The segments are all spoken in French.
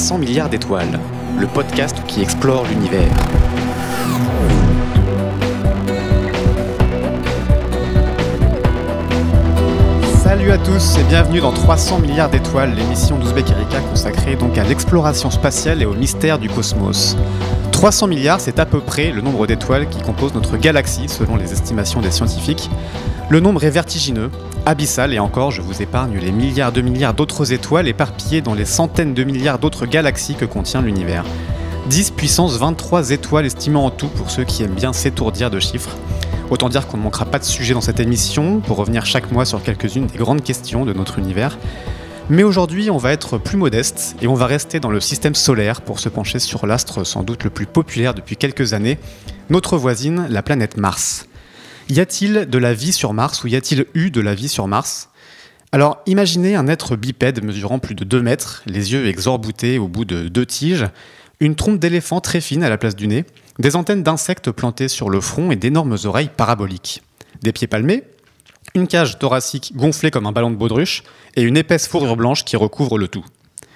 présente 300 milliards d'étoiles, le podcast qui explore l'univers. Salut à tous et bienvenue dans 300 milliards d'étoiles, l'émission d'Ouzbek Erika consacrée donc à l'exploration spatiale et au mystère du cosmos. 300 milliards, c'est à peu près le nombre d'étoiles qui composent notre galaxie selon les estimations des scientifiques. Le nombre est vertigineux, abyssal et encore, je vous épargne les milliards de milliards d'autres étoiles éparpillées dans les centaines de milliards d'autres galaxies que contient l'univers. 10 puissance 23 étoiles estimées en tout pour ceux qui aiment bien s'étourdir de chiffres. Autant dire qu'on ne manquera pas de sujets dans cette émission pour revenir chaque mois sur quelques-unes des grandes questions de notre univers. Mais aujourd'hui, on va être plus modeste et on va rester dans le système solaire pour se pencher sur l'astre sans doute le plus populaire depuis quelques années, notre voisine, la planète Mars. Y a-t-il de la vie sur Mars ou y a-t-il eu de la vie sur Mars? Alors, imaginez un être bipède mesurant plus de 2 mètres, les yeux exorbités au bout de deux tiges, une trompe d'éléphant très fine à la place du nez, des antennes d'insectes plantées sur le front et d'énormes oreilles paraboliques, des pieds palmés, une cage thoracique gonflée comme un ballon de baudruche et une épaisse fourrure blanche qui recouvre le tout.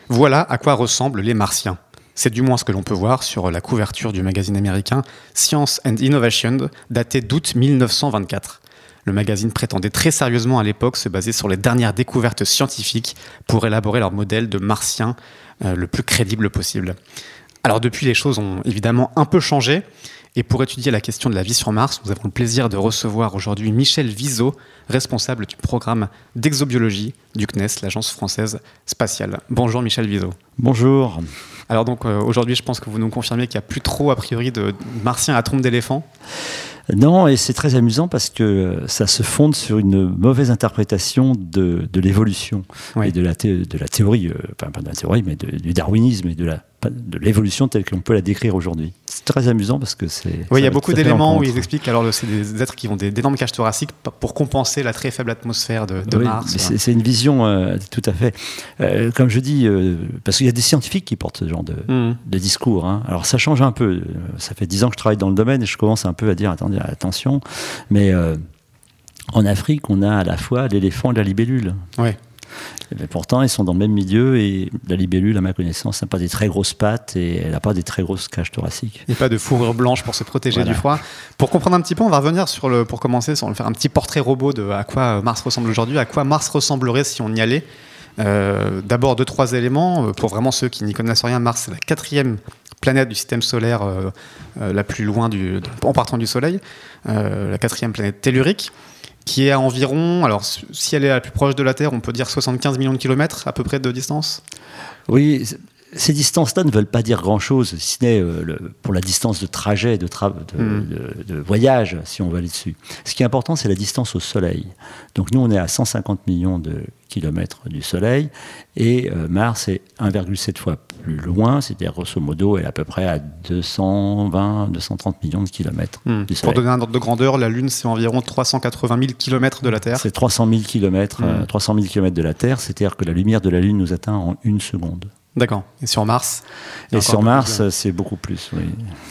Voilà à quoi ressemblent les martiens. C'est du moins ce que l'on peut voir sur la couverture du magazine américain Science and Innovation, daté d'août 1924. Le magazine prétendait très sérieusement à l'époque se baser sur les dernières découvertes scientifiques pour élaborer leur modèle de martien euh, le plus crédible possible. Alors depuis, les choses ont évidemment un peu changé. Et pour étudier la question de la vie sur Mars, nous avons le plaisir de recevoir aujourd'hui Michel Viseau, responsable du programme d'exobiologie du CNES, l'agence française spatiale. Bonjour Michel Viseau. Bonjour. Alors donc euh, aujourd'hui, je pense que vous nous confirmez qu'il n'y a plus trop a priori de martiens à trompe d'éléphant. Non, et c'est très amusant parce que ça se fonde sur une mauvaise interprétation de, de l'évolution Oui. et de la, thé- de la théorie, euh, enfin pas de la théorie, mais de- du darwinisme et de la de l'évolution telle qu'on peut la décrire aujourd'hui. C'est très amusant parce que c'est. Oui, il y a beaucoup d'éléments où ils expliquent alors c'est des êtres qui ont des- d'énormes cages thoraciques pour compenser la très faible atmosphère de, de Oui, Mars. c'est- une vision euh, tout à fait. euh, comme je dis, euh, parce qu'il y a des scientifiques qui portent ce genre de, de discours. hein. Alors ça change un peu. Ça fait dix ans que je travaille dans le domaine et je commence un peu à dire attendez, attention. Mais en Afrique, on a à la fois l'éléphant et la libellule. Ouais. Mais pourtant, ils sont dans le même milieu et la libellule, à ma connaissance, n'a pas des très grosses pattes et elle n'a pas des très grosses cages thoraciques. Et pas de fourrure blanche pour se protéger Voilà. du froid. Pour comprendre un petit peu, on va revenir sur le, pour commencer, on va faire un petit portrait robot de à quoi Mars ressemble aujourd'hui, à quoi Mars ressemblerait si on y allait. Euh, D'abord deux trois éléments Euh, pour vraiment ceux qui n'y connaissent rien. Mars c'est la quatrième planète du système solaire euh, euh, la plus loin du, en partant du Soleil, la quatrième planète tellurique qui est à environ, alors si elle est la plus proche de la Terre, on peut dire 75 millions de kilomètres à peu près de distance? Oui, ces distances-là ne veulent pas dire grand-chose, si ce n'est euh, pour la distance de trajet, de, tra- de, Mm. de- de voyage, si on va aller dessus. Ce qui est important, c'est la distance au Soleil. Donc nous, on est à 150 millions de kilomètres du Soleil, et euh, Mars est 1,7 fois plus loin, c'est-à-dire grosso modo, elle est à peu près à 220, 230 millions de kilomètres Hmm. du Pour donner un ordre de grandeur, la Lune c'est environ 380 000 kilomètres de la Terre. C'est 300 000 kilomètres, Mm. euh, 300 000 kilomètres de la Terre, c'est-à-dire que la lumière de la Lune nous atteint en une seconde. D'accord. Et sur Mars Et sur Mars, c'est beaucoup plus. Oui.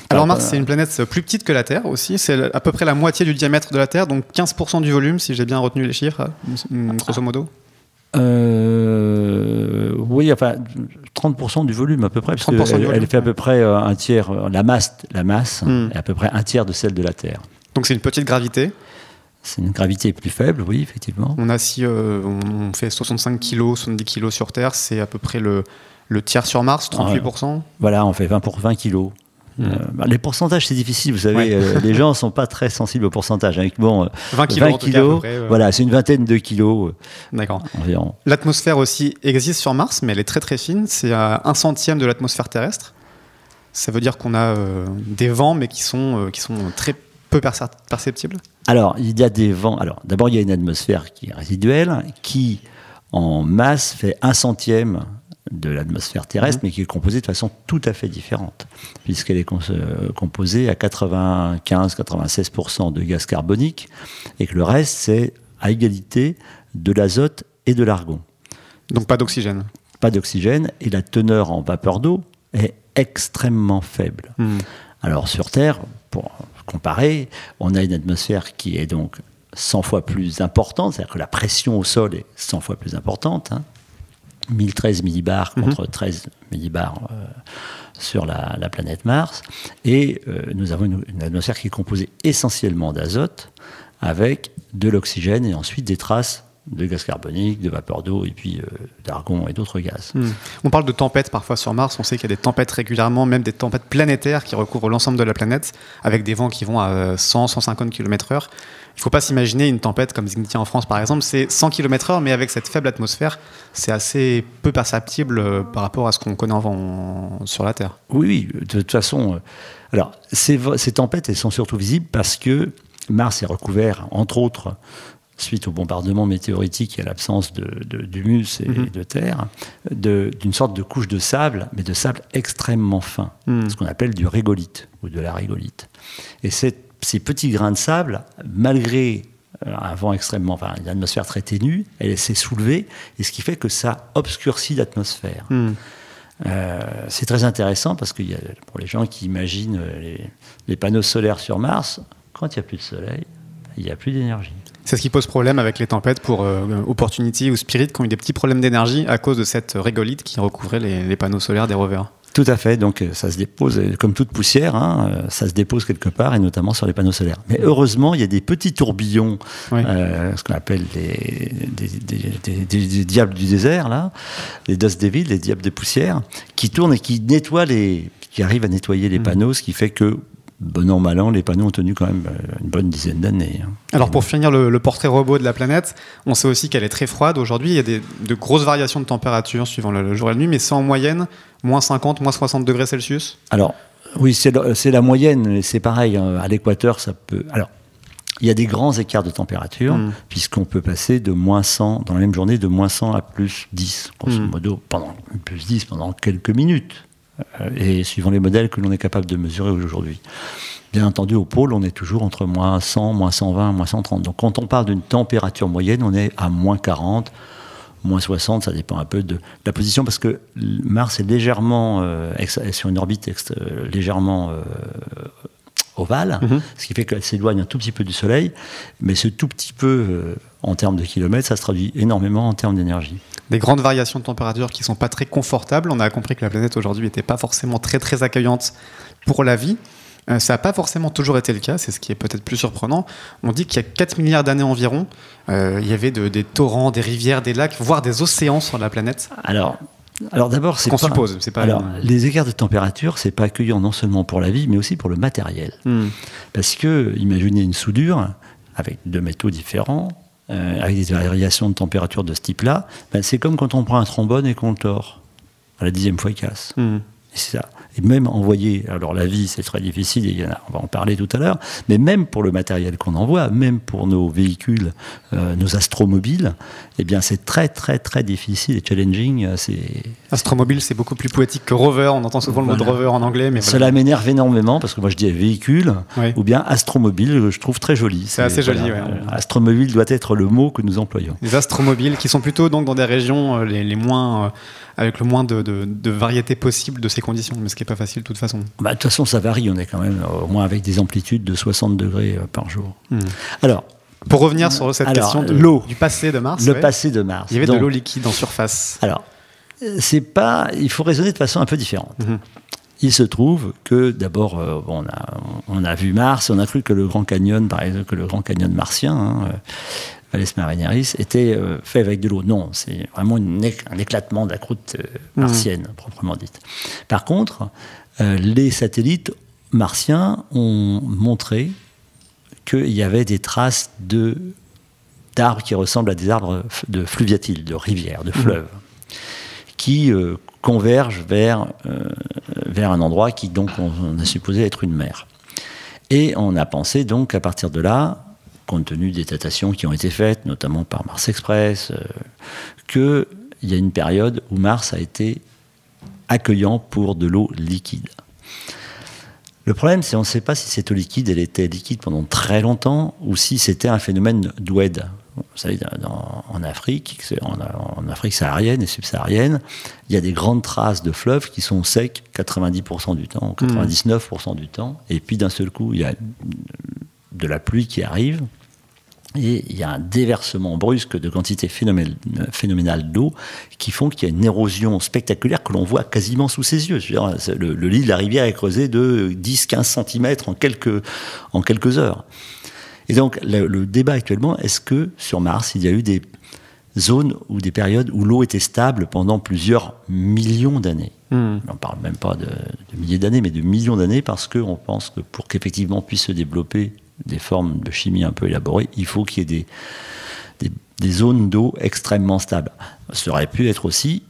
Alors Ah, Mars, c'est une planète plus petite que la Terre aussi. C'est à peu près la moitié du diamètre de la Terre, donc 15% du volume, si j'ai bien retenu les chiffres, mm, grosso modo. Euh, oui, enfin, 30% du volume à peu près, parce 30% du qu'elle volume, elle fait à peu près euh, un tiers, euh, la masse, la masse Hmm. est à peu près un tiers de celle de la Terre. Donc c'est une petite gravité. C'est une gravité plus faible, oui, effectivement. On a si euh, on fait 65 kg, 70 kg sur Terre, c'est à peu près le, le tiers sur Mars, 38%. Voilà, on fait 20 pour 20 kilos. Hmm. Euh, bah, les pourcentages, c'est difficile, vous savez, Ouais. euh, les gens ne sont pas très sensibles aux pourcentages. Hein. Bon, euh, 20 kg 20 en tout cas, à peu kilos, près, ouais. voilà, c'est une vingtaine de kilos euh, D'accord. environ. L'atmosphère aussi existe sur Mars, mais elle est très très fine. C'est à un centième de l'atmosphère terrestre. Ça veut dire qu'on a euh, des vents, mais qui sont, euh, qui sont très peu perceptibles. Alors, il y a des vents. Alors, d'abord, il y a une atmosphère qui est résiduelle, qui, en masse, fait un centième de l'atmosphère terrestre, mais qui est composée de façon tout à fait différente, puisqu'elle est euh, composée à 95-96% de gaz carbonique, et que le reste, c'est à égalité de l'azote et de l'argon. Donc pas d'oxygène. Pas d'oxygène, et la teneur en vapeur d'eau est extrêmement faible. Hmm. Alors sur Terre, pour comparer, on a une atmosphère qui est donc 100 fois plus importante, c'est-à-dire que la pression au sol est 100 fois plus importante. hein. 1013 millibars Mhm. contre 13 millibars euh, sur la, la planète Mars. Et euh, nous avons une, une atmosphère qui est composée essentiellement d'azote, avec de l'oxygène et ensuite des traces de gaz carbonique, de vapeur d'eau et puis euh, d'argon et d'autres gaz. Hmm. On parle de tempêtes parfois sur Mars, on sait qu'il y a des tempêtes régulièrement, même des tempêtes planétaires qui recouvrent l'ensemble de la planète, avec des vents qui vont à 100, 150 km/h. Il ne faut pas s'imaginer une tempête comme Zignitia en France par exemple, c'est 100 km/h, mais avec cette faible atmosphère, c'est assez peu perceptible euh, par rapport à ce qu'on connaît en, en- sur la Terre. Oui, oui, de toute façon. euh, alors, ces, ces tempêtes, elles sont surtout visibles parce que Mars est recouvert, entre autres, suite au bombardement météoritique et à l'absence de- de- d'humus et Mhm. de terre, de- d'une sorte de couche de sable, mais de sable extrêmement fin, Hmm. ce qu'on appelle du régolithe ou de la régolithe. Et ces petits grains de sable, malgré euh, un vent extrêmement, enfin une atmosphère très ténue, elle s'est soulevée, et ce qui fait que ça obscurcit l'atmosphère. Hmm. Euh, c'est très intéressant parce que y a, pour les gens qui imaginent euh, les, les panneaux solaires sur Mars, quand il n'y a plus de soleil, il n'y a plus d'énergie. C'est ce qui pose problème avec les tempêtes pour euh, Opportunity ou Spirit qui ont eu des petits problèmes d'énergie à cause de cette régolithe qui recouvrait les, les panneaux solaires des rovers. Tout à fait, donc euh, ça se dépose, euh, comme toute poussière, hein, euh, ça se dépose quelque part et notamment sur les panneaux solaires. Mais heureusement, il y a des petits tourbillons, Oui. euh, ce qu'on appelle les, des, des- des- des- des diables du désert, là, les Dust Devils, les diables de poussière, qui tournent et qui nettoient les, qui arrivent à nettoyer les Mhm. panneaux, ce qui fait que, bon an, mal an, les panneaux ont tenu quand même euh, une bonne dizaine d'années. hein. Alors pour finir le, le portrait robot de la planète, on sait aussi qu'elle est très froide. Aujourd'hui, il y a des, de grosses variations de température suivant le, le jour et la nuit, mais c'est en moyenne moins 50, moins 60 degrés Celsius. Alors, oui, c'est la moyenne, mais c'est pareil. hein, À l'équateur, ça peut. Alors, il y a des grands écarts de température, Mm. puisqu'on peut passer de moins 100, dans la même journée, de moins 100 à plus 10, grosso Mm. modo, pendant, plus 10 pendant quelques minutes, et suivant les modèles que l'on est capable de mesurer aujourd'hui. Bien entendu, au pôle, on est toujours entre moins 100, moins 120, moins 130. Donc, quand on parle d'une température moyenne, on est à moins 40, moins 60, ça dépend un peu de la position, parce que Mars est légèrement euh, sur une orbite euh, légèrement euh, ovale, Mhm. ce qui fait qu'elle s'éloigne un tout petit peu du Soleil, mais ce tout petit peu euh, en termes de kilomètres, ça se traduit énormément en termes d'énergie. Des grandes variations de température qui sont pas très confortables. On a compris que la planète aujourd'hui n'était pas forcément très très accueillante pour la vie. Euh, ça n'a pas forcément toujours été le cas, c'est ce qui est peut-être plus surprenant. On dit qu'il y a 4 milliards d'années environ, euh, il y avait de- des torrents, des rivières, des lacs, voire des océans sur la planète. Alors, alors d'abord, Ce c'est qu'on pas- suppose, c'est pas. Alors, les écarts de température, c'est pas accueillant non seulement pour la vie, mais aussi pour le matériel. Hmm. Parce que, imaginez une soudure avec deux métaux différents, euh, avec des variations de température de ce type-là, ben, c'est comme quand on prend un trombone et qu'on le tord. À la dixième fois, il casse. Hmm. Et c'est ça. Et même envoyer, alors la vie c'est très difficile, et on va en parler tout à l'heure, mais même pour le matériel qu'on envoie, même pour nos véhicules, euh, nos astromobiles, eh bien c'est très très très difficile et challenging. euh, C'est, Astromobile, c'est beaucoup plus poétique que rover. On entend souvent le mot de rover en anglais, mais Cela m'énerve énormément parce que moi je dis véhicule ou bien astromobile, je trouve très joli. C'est assez joli, ouais. astromobile doit être le mot que nous employons. Les astromobiles qui sont plutôt donc dans des régions euh, les, les moins euh, avec le moins de, de, de variété possible de ces conditions, mais ce qui est pas facile de toute façon. Bah, de toute façon, ça varie. On est quand même euh, au moins avec des amplitudes de 60 degrés euh, par jour. Hmm. Alors, Pour revenir sur cette Alors, question de l'eau. du passé de Mars, le ouais, passé de Mars. il y avait Donc, de l'eau liquide en surface. Alors, euh, c'est pas. Il faut raisonner de façon un peu différente. Mhm. Il se trouve que d'abord, euh, bon, on, a, on a vu Mars, on a cru que le Grand Canyon, par exemple, que le Grand Canyon martien, hein, Valles Marineris, était euh, fait avec de l'eau. Non, c'est vraiment une un éclatement de la croûte euh, Mhm. martienne, proprement dite. Par contre, euh, les satellites martiens ont montré qu'il y avait des traces de d'arbres qui ressemblent à des arbres de fluviatiles, de rivières, de fleuves, qui euh, convergent vers, euh, vers un endroit qui donc on, on a supposé être une mer. Et on a pensé donc à partir de là, compte tenu des datations qui ont été faites, notamment par Mars Express, euh, qu'il y a une période où Mars a été accueillant pour de l'eau liquide. Le problème, c'est qu'on ne sait pas si cette eau liquide, elle était liquide pendant très longtemps ou si c'était un phénomène d'oued. Vous savez, dans- en Afrique, en, en Afrique saharienne et subsaharienne, il y a des grandes traces de fleuves qui sont secs 90% du temps, 99% du temps, et puis d'un seul coup, il y a de la pluie qui arrive, Et il y a un déversement brusque de quantité phénoménale d'eau qui font qu'il y a une érosion spectaculaire que l'on voit quasiment sous ses yeux. Dire, le, le, lit de la rivière est creusé de 10-15 cm en quelques, en quelques heures. Et donc le, le débat actuellement, est-ce que sur Mars, il y a eu des zones ou des périodes où l'eau était stable pendant plusieurs millions d'années? Hmm. On ne parle même pas de, de milliers d'années, mais de millions d'années parce qu'on pense que pour qu'effectivement puisse se développer des formes de chimie un peu élaborées, il faut qu'il y ait des, zones d'eau extrêmement stables. Ça aurait pu être aussi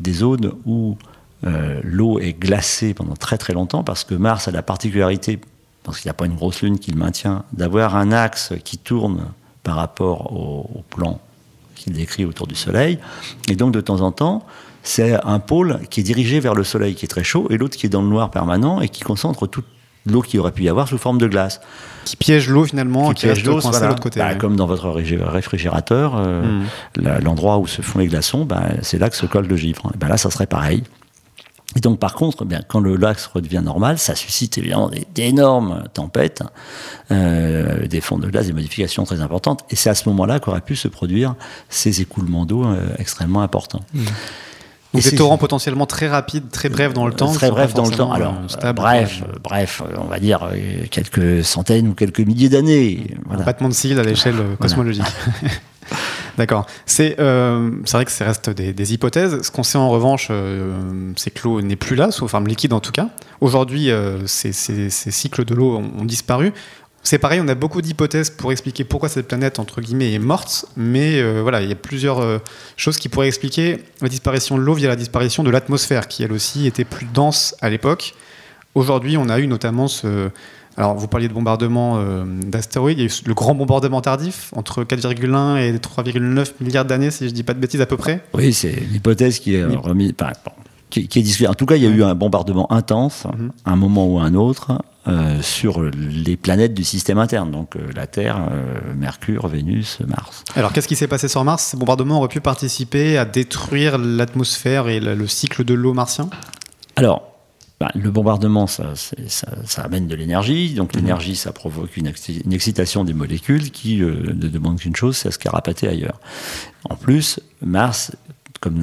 des zones où euh, l'eau est glacée pendant très très longtemps, parce que Mars a la particularité, parce qu'il n'y a pas une grosse lune qui le maintient, d'avoir un axe qui tourne par rapport au, au plan qu'il décrit autour du Soleil. Et donc de temps en temps, c'est un pôle qui est dirigé vers le Soleil qui est très chaud, et l'autre qui est dans le noir permanent et qui concentre toute l'eau qu'il aurait pu y avoir sous forme de glace. Qui piège l'eau finalement, qui, piège l'eau voilà. l'autre côté. Bah, Comme dans votre réfrigérateur, euh, mm. l'endroit où se font les glaçons, bah, c'est là que se colle le givre. Bah, là, ça serait pareil. Et donc, par contre, bien, quand le lac redevient normal, ça suscite évidemment d'énormes tempêtes, euh, des fonds de glace, des modifications très importantes. Et c'est à ce moment-là qu'auraient pu se produire ces écoulements d'eau euh, extrêmement importants. Mm. Donc des torrents potentiellement très rapides, très brefs dans le temps. Très brefs dans le temps. Alors, euh, stable, bref, euh, bref, on va dire euh, quelques centaines ou quelques milliers d'années. Voilà. Un battement de cils à l'échelle voilà. cosmologique. D'accord. C'est euh, vrai que ça reste des, des hypothèses. Ce qu'on sait en revanche, euh, c'est que l'eau n'est plus là, sous forme liquide en tout cas. Aujourd'hui, euh, ces, ces, ces, cycles de l'eau ont, ont, disparu. C'est pareil, on a beaucoup d'hypothèses pour expliquer pourquoi cette planète, entre guillemets, est morte, mais euh, voilà, il y a plusieurs euh, choses qui pourraient expliquer la disparition de l'eau via la disparition de l'atmosphère, qui elle aussi était plus dense à l'époque. Aujourd'hui, on a eu notamment ce. Alors, vous parliez de bombardement euh, d'astéroïdes, il y a eu le grand bombardement tardif, entre 4,1 et 3,9 milliards d'années, si je ne dis pas de bêtises à peu près. Oui, c'est l'hypothèse qui est remise. Enfin, bon, qui, qui, est discutée. En tout cas, il y a eu un bombardement intense, mm -hmm. à un moment ou à un autre, euh, sur les planètes du système interne, donc euh, la Terre, euh, Mercure, Vénus, Mars. Alors qu'est-ce qui s'est passé sur Mars? Ces bombardements auraient pu participer à détruire l'atmosphère et le, le, cycle de l'eau martien. Alors, ben, le bombardement, ça, ça, ça amène de l'énergie, donc l'énergie, ça provoque une, une, excitation des molécules qui euh, ne demande qu'une chose, c'est à se carapater ailleurs. En plus, Mars, comme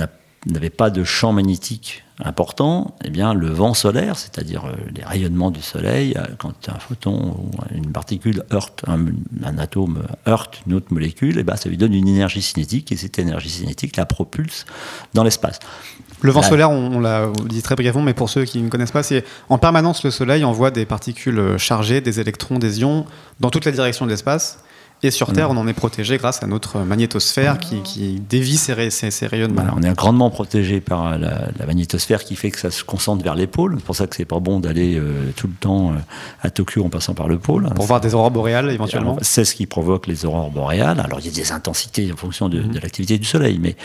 n'avait pas de champ magnétique important, eh bien, le vent solaire, c'est-à-dire euh, les rayonnements du soleil, euh, quand un photon ou une particule heurte, un, un atome heurte une autre molécule, eh ben, ça lui donne une énergie cinétique et cette énergie cinétique la propulse dans l'espace. Le vent solaire, on, on l'a dit très brièvement, mais pour ceux qui ne connaissent pas, c'est en permanence le soleil envoie des particules chargées, des électrons, des ions, dans toutes les directions de l'espace. Et sur Terre, on en est protégé grâce à notre magnétosphère qui, qui dévie ces, ces, ces rayonnements. Voilà, on est grandement protégé par la, la, magnétosphère qui fait que ça se concentre vers les pôles. C'est pour ça que c'est pas bon d'aller euh, tout le temps euh, à Tokyo en passant par le pôle. Pour voir des aurores boréales éventuellement. C'est ce qui provoque les aurores boréales. Alors il y a des intensités en fonction de, mm de l'activité du Soleil, mais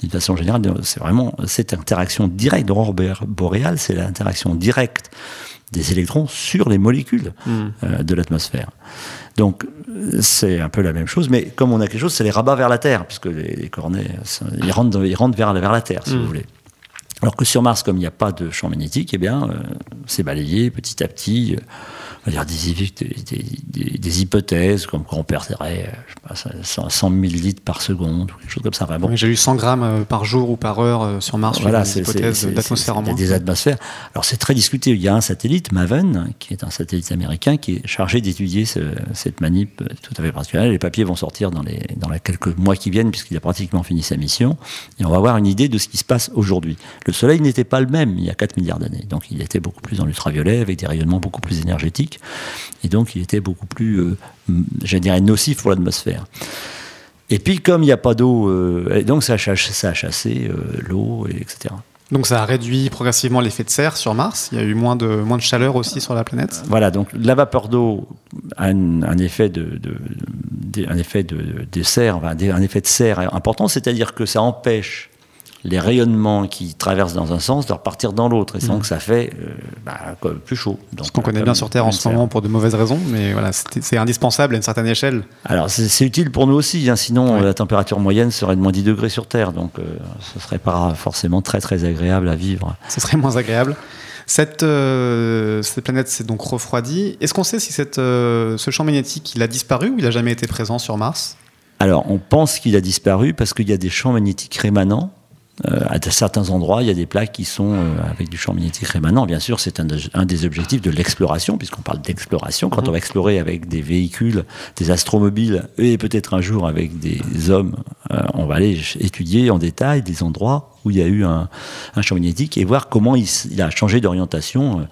d'une façon générale, c'est vraiment cette interaction directe d'aurore boréale, c'est l'interaction directe des électrons sur les molécules mmh. euh, de l'atmosphère. Donc c'est un peu la même chose, mais comme on a quelque chose, c'est les rabats vers la Terre, puisque les, les cornets, ils rentrent, ils rentrent vers, vers la Terre, si mmh. vous voulez. Alors que sur Mars, comme il n'y a pas de champ magnétique, eh bien, euh, c'est balayé petit à petit. Euh, on va dire des, des, des, des, hypothèses, comme qu'on perdrait je sais pas, 100, 100 000 litres par seconde, ou quelque chose comme ça. Enfin, bon. J'ai eu 100 grammes par jour ou par heure sur Mars, voilà, c'est hypothèses d'atmosphère en moins. Des atmosphères. Alors c'est très discuté. Il y a un satellite, Maven, qui est un satellite américain, qui est chargé d'étudier ce, cette manip tout à fait particulière. Les papiers vont sortir dans les, dans les quelques mois qui viennent, puisqu'il a pratiquement fini sa mission. Et on va avoir une idée de ce qui se passe aujourd'hui. Le Soleil n'était pas le même il y a 4 milliards d'années. Donc il était beaucoup plus dans l'ultraviolet, avec des rayonnements beaucoup plus énergétiques. Et donc il était beaucoup plus, euh, je dirais, nocif pour l'atmosphère. Et puis comme il n'y a pas d'eau, euh, donc ça a, chassé, ça a chassé euh, l'eau, etc. Donc ça a réduit progressivement l'effet de serre sur Mars. Il y a eu moins de, moins de chaleur aussi sur la planète. Voilà, donc la vapeur d'eau a un, un, effet de, de, de, un effet de, de serre, un effet de serre important, c'est-à-dire que ça empêche les rayonnements qui traversent dans un sens de repartir dans l'autre. Et donc, mmh. ça fait euh, bah, plus chaud. Donc, Ce qu'on connaît bien sur Terre en ce moment pour de mauvaises raisons, mais voilà, c'est indispensable à une certaine échelle. Alors, c'est utile pour nous aussi, hein, sinon ouais. la température moyenne serait de moins 10 degrés sur Terre, donc euh, ce serait pas forcément très très agréable à vivre. Ce serait moins agréable. Cette, euh, cette planète s'est donc refroidie. Est-ce qu'on sait si cette, euh, ce champ magnétique il a disparu ou il n'a jamais été présent sur Mars? Alors, on pense qu'il a disparu parce qu'il y a des champs magnétiques rémanents euh, à certains endroits, il y a des plaques qui sont euh, avec du champ magnétique rémanent. Bien sûr, c'est un, un, des objectifs de l'exploration, puisqu'on parle d'exploration. Quand mhm. on va explorer avec des véhicules, des astromobiles, et peut-être un jour avec des hommes, euh, on va aller étudier en détail des endroits où il y a eu un, un champ magnétique et voir comment il, il a changé d'orientation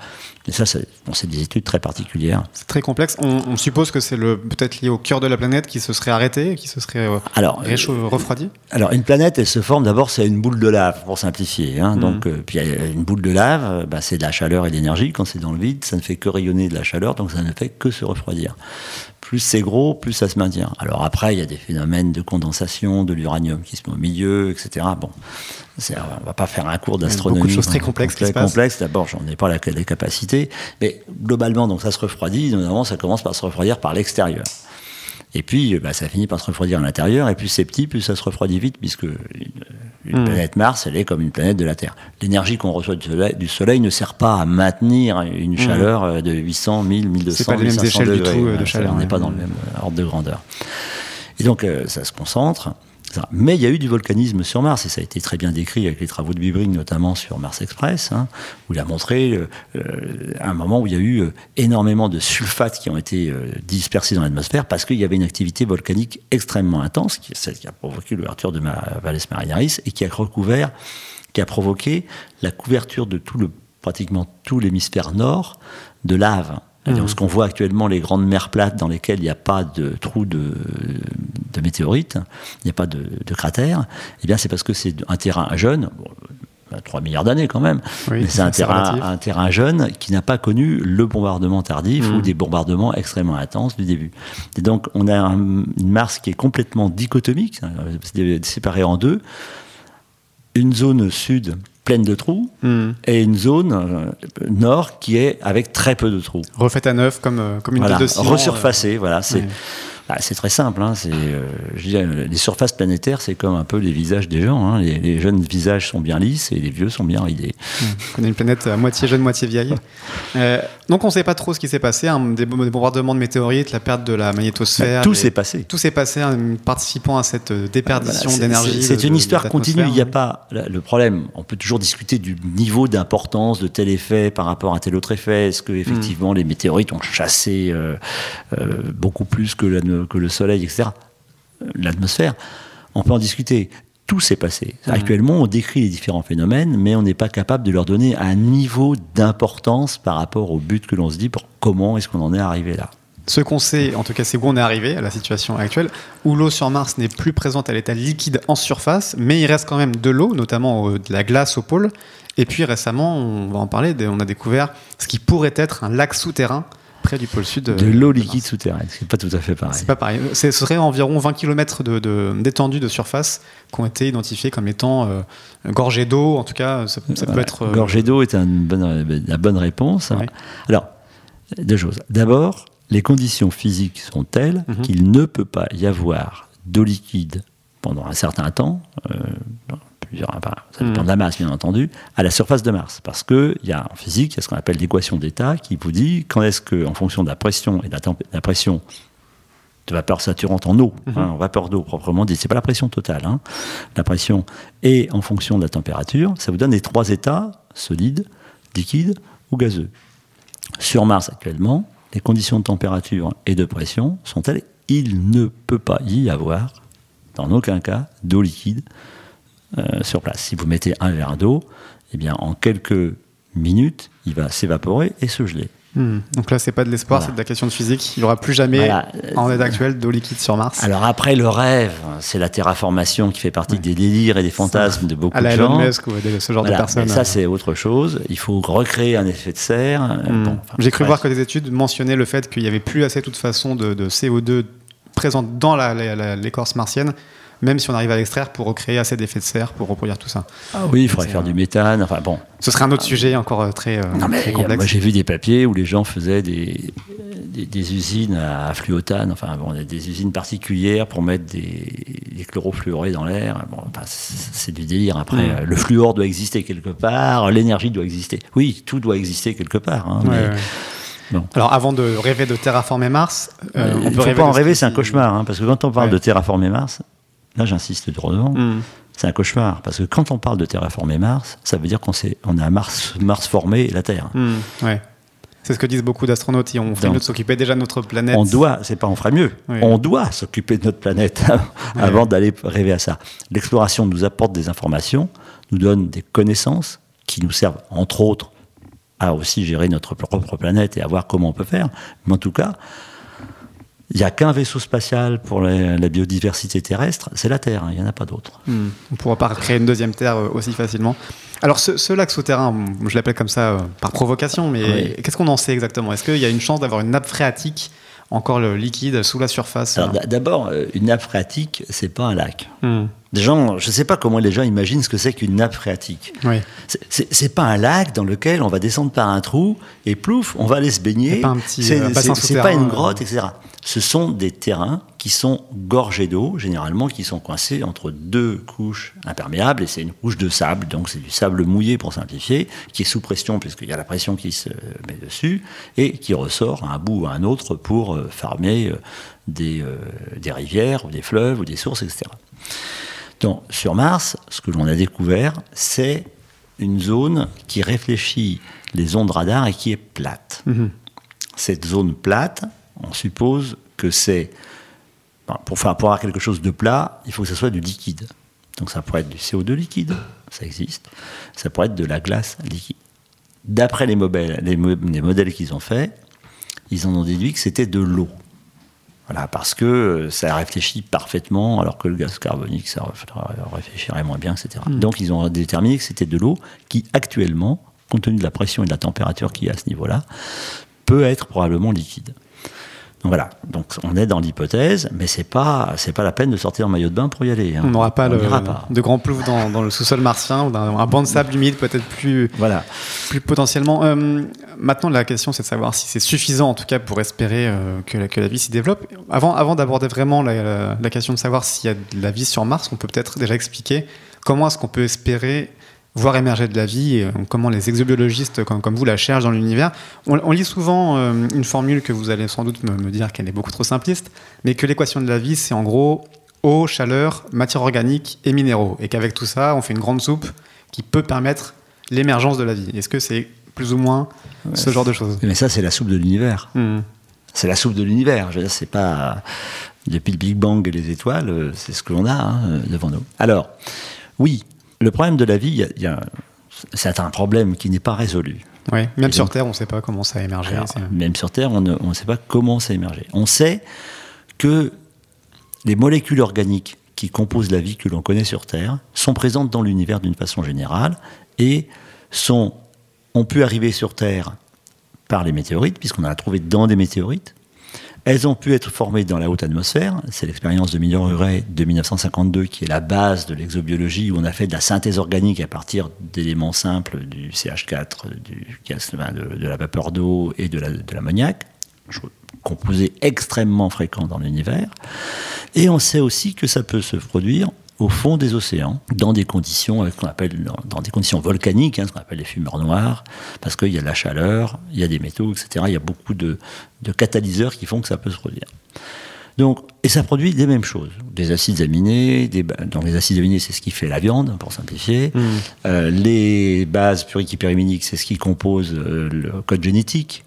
et ça, c'est bon, des études très particulières. C'est très complexe. On, on suppose que c'est peut-être lié au cœur de la planète qui se serait arrêté, qui se serait euh, alors, euh, refroidi? Alors, une planète, elle se forme d'abord, c'est une boule de lave, pour simplifier. Hein. Mmh. Donc, euh, puis une boule de lave, bah, c'est de la chaleur et de l'énergie. Quand c'est dans le vide, ça ne fait que rayonner de la chaleur, donc ça ne fait que se refroidir plus c'est gros, plus ça se maintient. Alors après, il y a des phénomènes de condensation, de l'uranium qui se met au milieu, etc. Bon, on va pas faire un cours d'astronomie. Beaucoup de choses très complexes. Très complexes. D'abord, j'en ai pas la, les capacités, mais globalement, donc ça se refroidit. Normalement, ça commence par se refroidir par l'extérieur. Et puis, bah, ça finit par se refroidir à l'intérieur. Et plus c'est petit, plus ça se refroidit vite, puisque une, hmm. planète Mars, elle est comme une planète de la Terre. L'énergie qu'on reçoit du soleil, ne sert pas à maintenir une hmm. chaleur euh, de 800, 1000, 1200, pas les mêmes échelles du tout euh, de chaleur. On n'est pas dans le même euh, ordre de grandeur. Et donc, ça se concentre. Mais il y a eu du volcanisme sur Mars, et ça a été très bien décrit avec les travaux de Bibring, notamment sur Mars Express, hein, où il a montré euh, euh, un moment où il y a eu euh, énormément de sulfates qui ont été dispersés dans l'atmosphère parce qu'il y avait une activité volcanique extrêmement intense, qui celle qui a provoqué l'ouverture de Valles Marineris, et qui a recouvert, qui a provoqué la couverture de tout le, pratiquement tout l'hémisphère nord de lave. Mmh. Ce qu'on voit actuellement, les grandes mers plates dans lesquelles il n'y a pas de trous de, de météorites, il n'y a pas de, de cratères, eh bien c'est parce que c'est un terrain jeune, 3 milliards d'années quand même, mais c'est un terrain, un terrain jeune qui n'a pas connu le bombardement tardif ou mmh. des bombardements extrêmement intenses du début. Et donc on a une Mars qui est complètement dichotomique, séparée en deux, une zone sud pleine de trous hmm. et une zone euh, nord qui est avec très peu de trous. Refaite à neuf comme, euh, comme une voilà, de ciment. Resurfacée, voilà. C'est, bah, c'est très simple. Hein, c'est, euh, je dis, les surfaces planétaires, c'est comme un peu les visages des gens. Hein. Les, jeunes visages sont bien lisses et les vieux sont bien ridés. Mmh. On est une planète à moitié jeune, moitié vieille. Euh, donc on ne sait pas trop ce qui s'est passé. Hein, des, bombardements de météorites, la perte de la magnétosphère. tout s'est passé. Tout s'est passé participant à cette euh, déperdition d'énergie. C'est, une histoire continue. Il n'y a pas le problème. On peut toujours discuter du niveau d'importance de tel effet par rapport à tel autre effet. Est-ce que effectivement mmh. les météorites ont chassé beaucoup plus que la que le Soleil, etc., l'atmosphère, on peut en discuter. Tout s'est passé. Mmh. Actuellement, on décrit les différents phénomènes, mais on n'est pas capable de leur donner un niveau d'importance par rapport au but que l'on se dit pour comment est-ce qu'on en est arrivé là. Ce qu'on sait, en tout cas, c'est où on est arrivé à la situation actuelle, où l'eau sur Mars n'est plus présente à l'état liquide en surface, mais il reste quand même de l'eau, notamment de la glace au pôle. Et puis récemment, on va en parler, on a découvert ce qui pourrait être un lac souterrain près du pôle sud. De l'eau liquide souterraine, c'est pas tout à fait pareil. C'est pas pareil. Ce serait environ 20 km d'étendue de, de, surface qui ont été identifiés comme étant euh, gorgées d'eau. En tout cas, ça, peut être. Euh, gorgée d'eau est une bonne, la bonne réponse. Alors, deux choses. D'abord, les conditions physiques sont telles mhm. qu'il ne peut pas y avoir d'eau liquide pendant un certain temps, euh, ça dépend de la masse bien entendu, à la surface de Mars. Parce qu'il y a en physique, il y a ce qu'on appelle l'équation d'état qui vous dit quand est-ce que, en fonction de la pression et de la, pression de vapeur saturante en eau, mhm. hein, en vapeur d'eau proprement dit, c'est pas la pression totale, hein, la pression est en fonction de la température, ça vous donne les trois états, solide, liquide ou gazeux. Sur Mars actuellement, les conditions de température et de pression sont telles, il ne peut pas y avoir, dans aucun cas, d'eau liquide euh, sur place. Si vous mettez un verre d'eau, eh bien, en quelques minutes, il va s'évaporer et se geler. Hmm. Donc là, c'est pas de l'espoir, c'est de la question de physique. Il n'y aura plus jamais, en état actuel, d'eau liquide sur Mars. Alors après, le rêve, c'est la terraformation qui fait partie des délires et des fantasmes de beaucoup de gens. Musk ou ce genre de personnes. ça, euh. c'est autre chose. Il faut recréer un effet de serre. Hmm. J'ai cru voir que des études mentionnaient le fait qu'il n'y avait plus assez, de toute façon, de, de CO2 présent dans l'écorce martienne même si on arrive à l'extraire pour recréer assez d'effets de serre pour reproduire tout ça. Ah oui, il faudrait faire du méthane. Enfin bon. Ce serait un autre sujet encore euh, très, euh, complexe. Moi, j'ai vu des papiers où les gens faisaient des, des, usines à fluotane, enfin bon, des usines particulières pour mettre des, des chlorofluorés dans l'air. Bon, c'est du délire. Après, mm. le fluor doit exister quelque part, l'énergie doit exister. Oui, tout doit exister quelque part. Hein, Alors, avant de rêver de terraformer Mars, euh, on peut pas en rêver, c'est un cauchemar, hein, parce que quand on parle de terraformer Mars, là j'insiste droit mm. c'est un cauchemar, parce que quand on parle de terraformer Mars, ça veut dire qu'on on a Mars, Mars formé et la Terre. Mm. Ouais. C'est ce que disent beaucoup d'astronautes. On ferait mieux de s'occuper déjà de notre planète. On doit, c'est pas on ferait mieux, on doit s'occuper de notre planète avant d'aller rêver à ça. L'exploration nous apporte des informations, nous donne des connaissances qui nous servent, entre autres, à aussi gérer notre propre planète et à voir comment on peut faire. Mais en tout cas, il n'y a qu'un vaisseau spatial pour la, biodiversité terrestre, c'est la Terre, hein, il n'y en a pas d'autre. Hmm. On ne pourra pas créer une deuxième Terre euh, aussi facilement. Alors ce, lac souterrain, je l'appelle comme ça euh, par provocation, mais qu'est-ce qu'on en sait exactement? Est-ce qu'il y a une chance d'avoir une nappe phréatique encore le liquide sous la surface? Euh D'abord, une nappe phréatique, c'est pas un lac. Hmm. gens, je ne sais pas comment les gens imaginent ce que c'est qu'une nappe phréatique. Oui. C'est pas un lac dans lequel on va descendre par un trou et plouf, on va aller se baigner. C'est pas, pas une grotte, etc ce sont des terrains qui sont gorgés d'eau, généralement qui sont coincés entre deux couches imperméables, et c'est une couche de sable, donc c'est du sable mouillé pour simplifier, qui est sous pression puisqu'il y a la pression qui se met dessus, et qui ressort à un bout ou à un autre pour euh, farmer euh, des, euh, des rivières ou des fleuves ou des sources, etc. Donc sur Mars, ce que l'on a découvert, c'est une zone qui réfléchit les ondes radar et qui est plate. Mm-hmm. Cette zone plate, on suppose que c'est. pour, faire, pour avoir quelque chose de plat, il faut que ce soit du liquide. Donc ça pourrait être du CO2 liquide, ça existe. Ça pourrait être de la glace liquide. D'après les, modèles, les, modèles qu'ils ont faits, ils en ont déduit que c'était de l'eau. Voilà, parce que ça réfléchit parfaitement, alors que le gaz carbonique, ça réfléchirait moins bien, etc. Hmm. Donc ils ont déterminé que c'était de l'eau qui, actuellement, compte tenu de la pression et de la température qu'il y a à ce niveau-là, peut être probablement liquide. Donc voilà, donc on est dans l'hypothèse, mais c'est pas c'est pas la peine de sortir en maillot de bain pour y aller. Hein. On n'aura pas, de grand plouf dans, le sous-sol martien ou un, banc de sable humide peut-être plus voilà plus potentiellement. Euh, maintenant la question c'est de savoir si c'est suffisant en tout cas pour espérer euh, que, la, que, la, vie s'y développe. Avant avant d'aborder vraiment la, la, question de savoir s'il y a de la vie sur Mars, on peut peut-être déjà expliquer comment est-ce qu'on peut espérer voir émerger de la vie, euh, comment les exobiologistes comme, comme vous la cherchent dans l'univers. On, lit souvent euh, une formule que vous allez sans doute me, dire qu'elle est beaucoup trop simpliste, mais que l'équation de la vie, c'est en gros eau, chaleur, matière organique et minéraux, et qu'avec tout ça, on fait une grande soupe qui peut permettre l'émergence de la vie. Est-ce que c'est plus ou moins ce genre de choses? Mais ça, c'est la soupe de l'univers. Hmm. C'est la soupe de l'univers. Je veux dire, c'est pas depuis le Big Bang et les étoiles, euh, c'est ce que l'on a hein, devant nous. Alors, oui, le problème de la vie, c'est un problème qui n'est pas résolu. Oui, même sur Terre, on ne sait pas comment ça a émergé. même sur Terre, on ne, sait pas comment ça a émergé. On sait que les molécules organiques qui composent la vie que l'on connaît sur Terre sont présentes dans l'univers d'une façon générale et sont, ont pu arriver sur Terre par les météorites, puisqu'on en a trouvé dans des météorites, elles ont pu être formées dans la haute atmosphère. C'est l'expérience de Miller-Urey de 1952 qui est la base de l'exobiologie où on a fait de la synthèse organique à partir d'éléments simples du CH4, du gaz, de, la vapeur d'eau et de l'ammoniac, composé extrêmement fréquent dans l'univers. Et on sait aussi que ça peut se produire au fond des océans, dans des conditions euh, qu'on appelle dans des conditions volcaniques, hein, ce qu'on appelle les fumeurs noirs, parce qu'il y a de la chaleur, il y a des métaux, etc. Il y a beaucoup de, catalyseurs qui font que ça peut se produire. Donc, et ça produit des mêmes choses, des acides aminés. Des, donc les acides aminés, c'est ce qui fait la viande, pour simplifier. Mmh. Euh, les bases puriques c'est ce qui compose euh, le code génétique.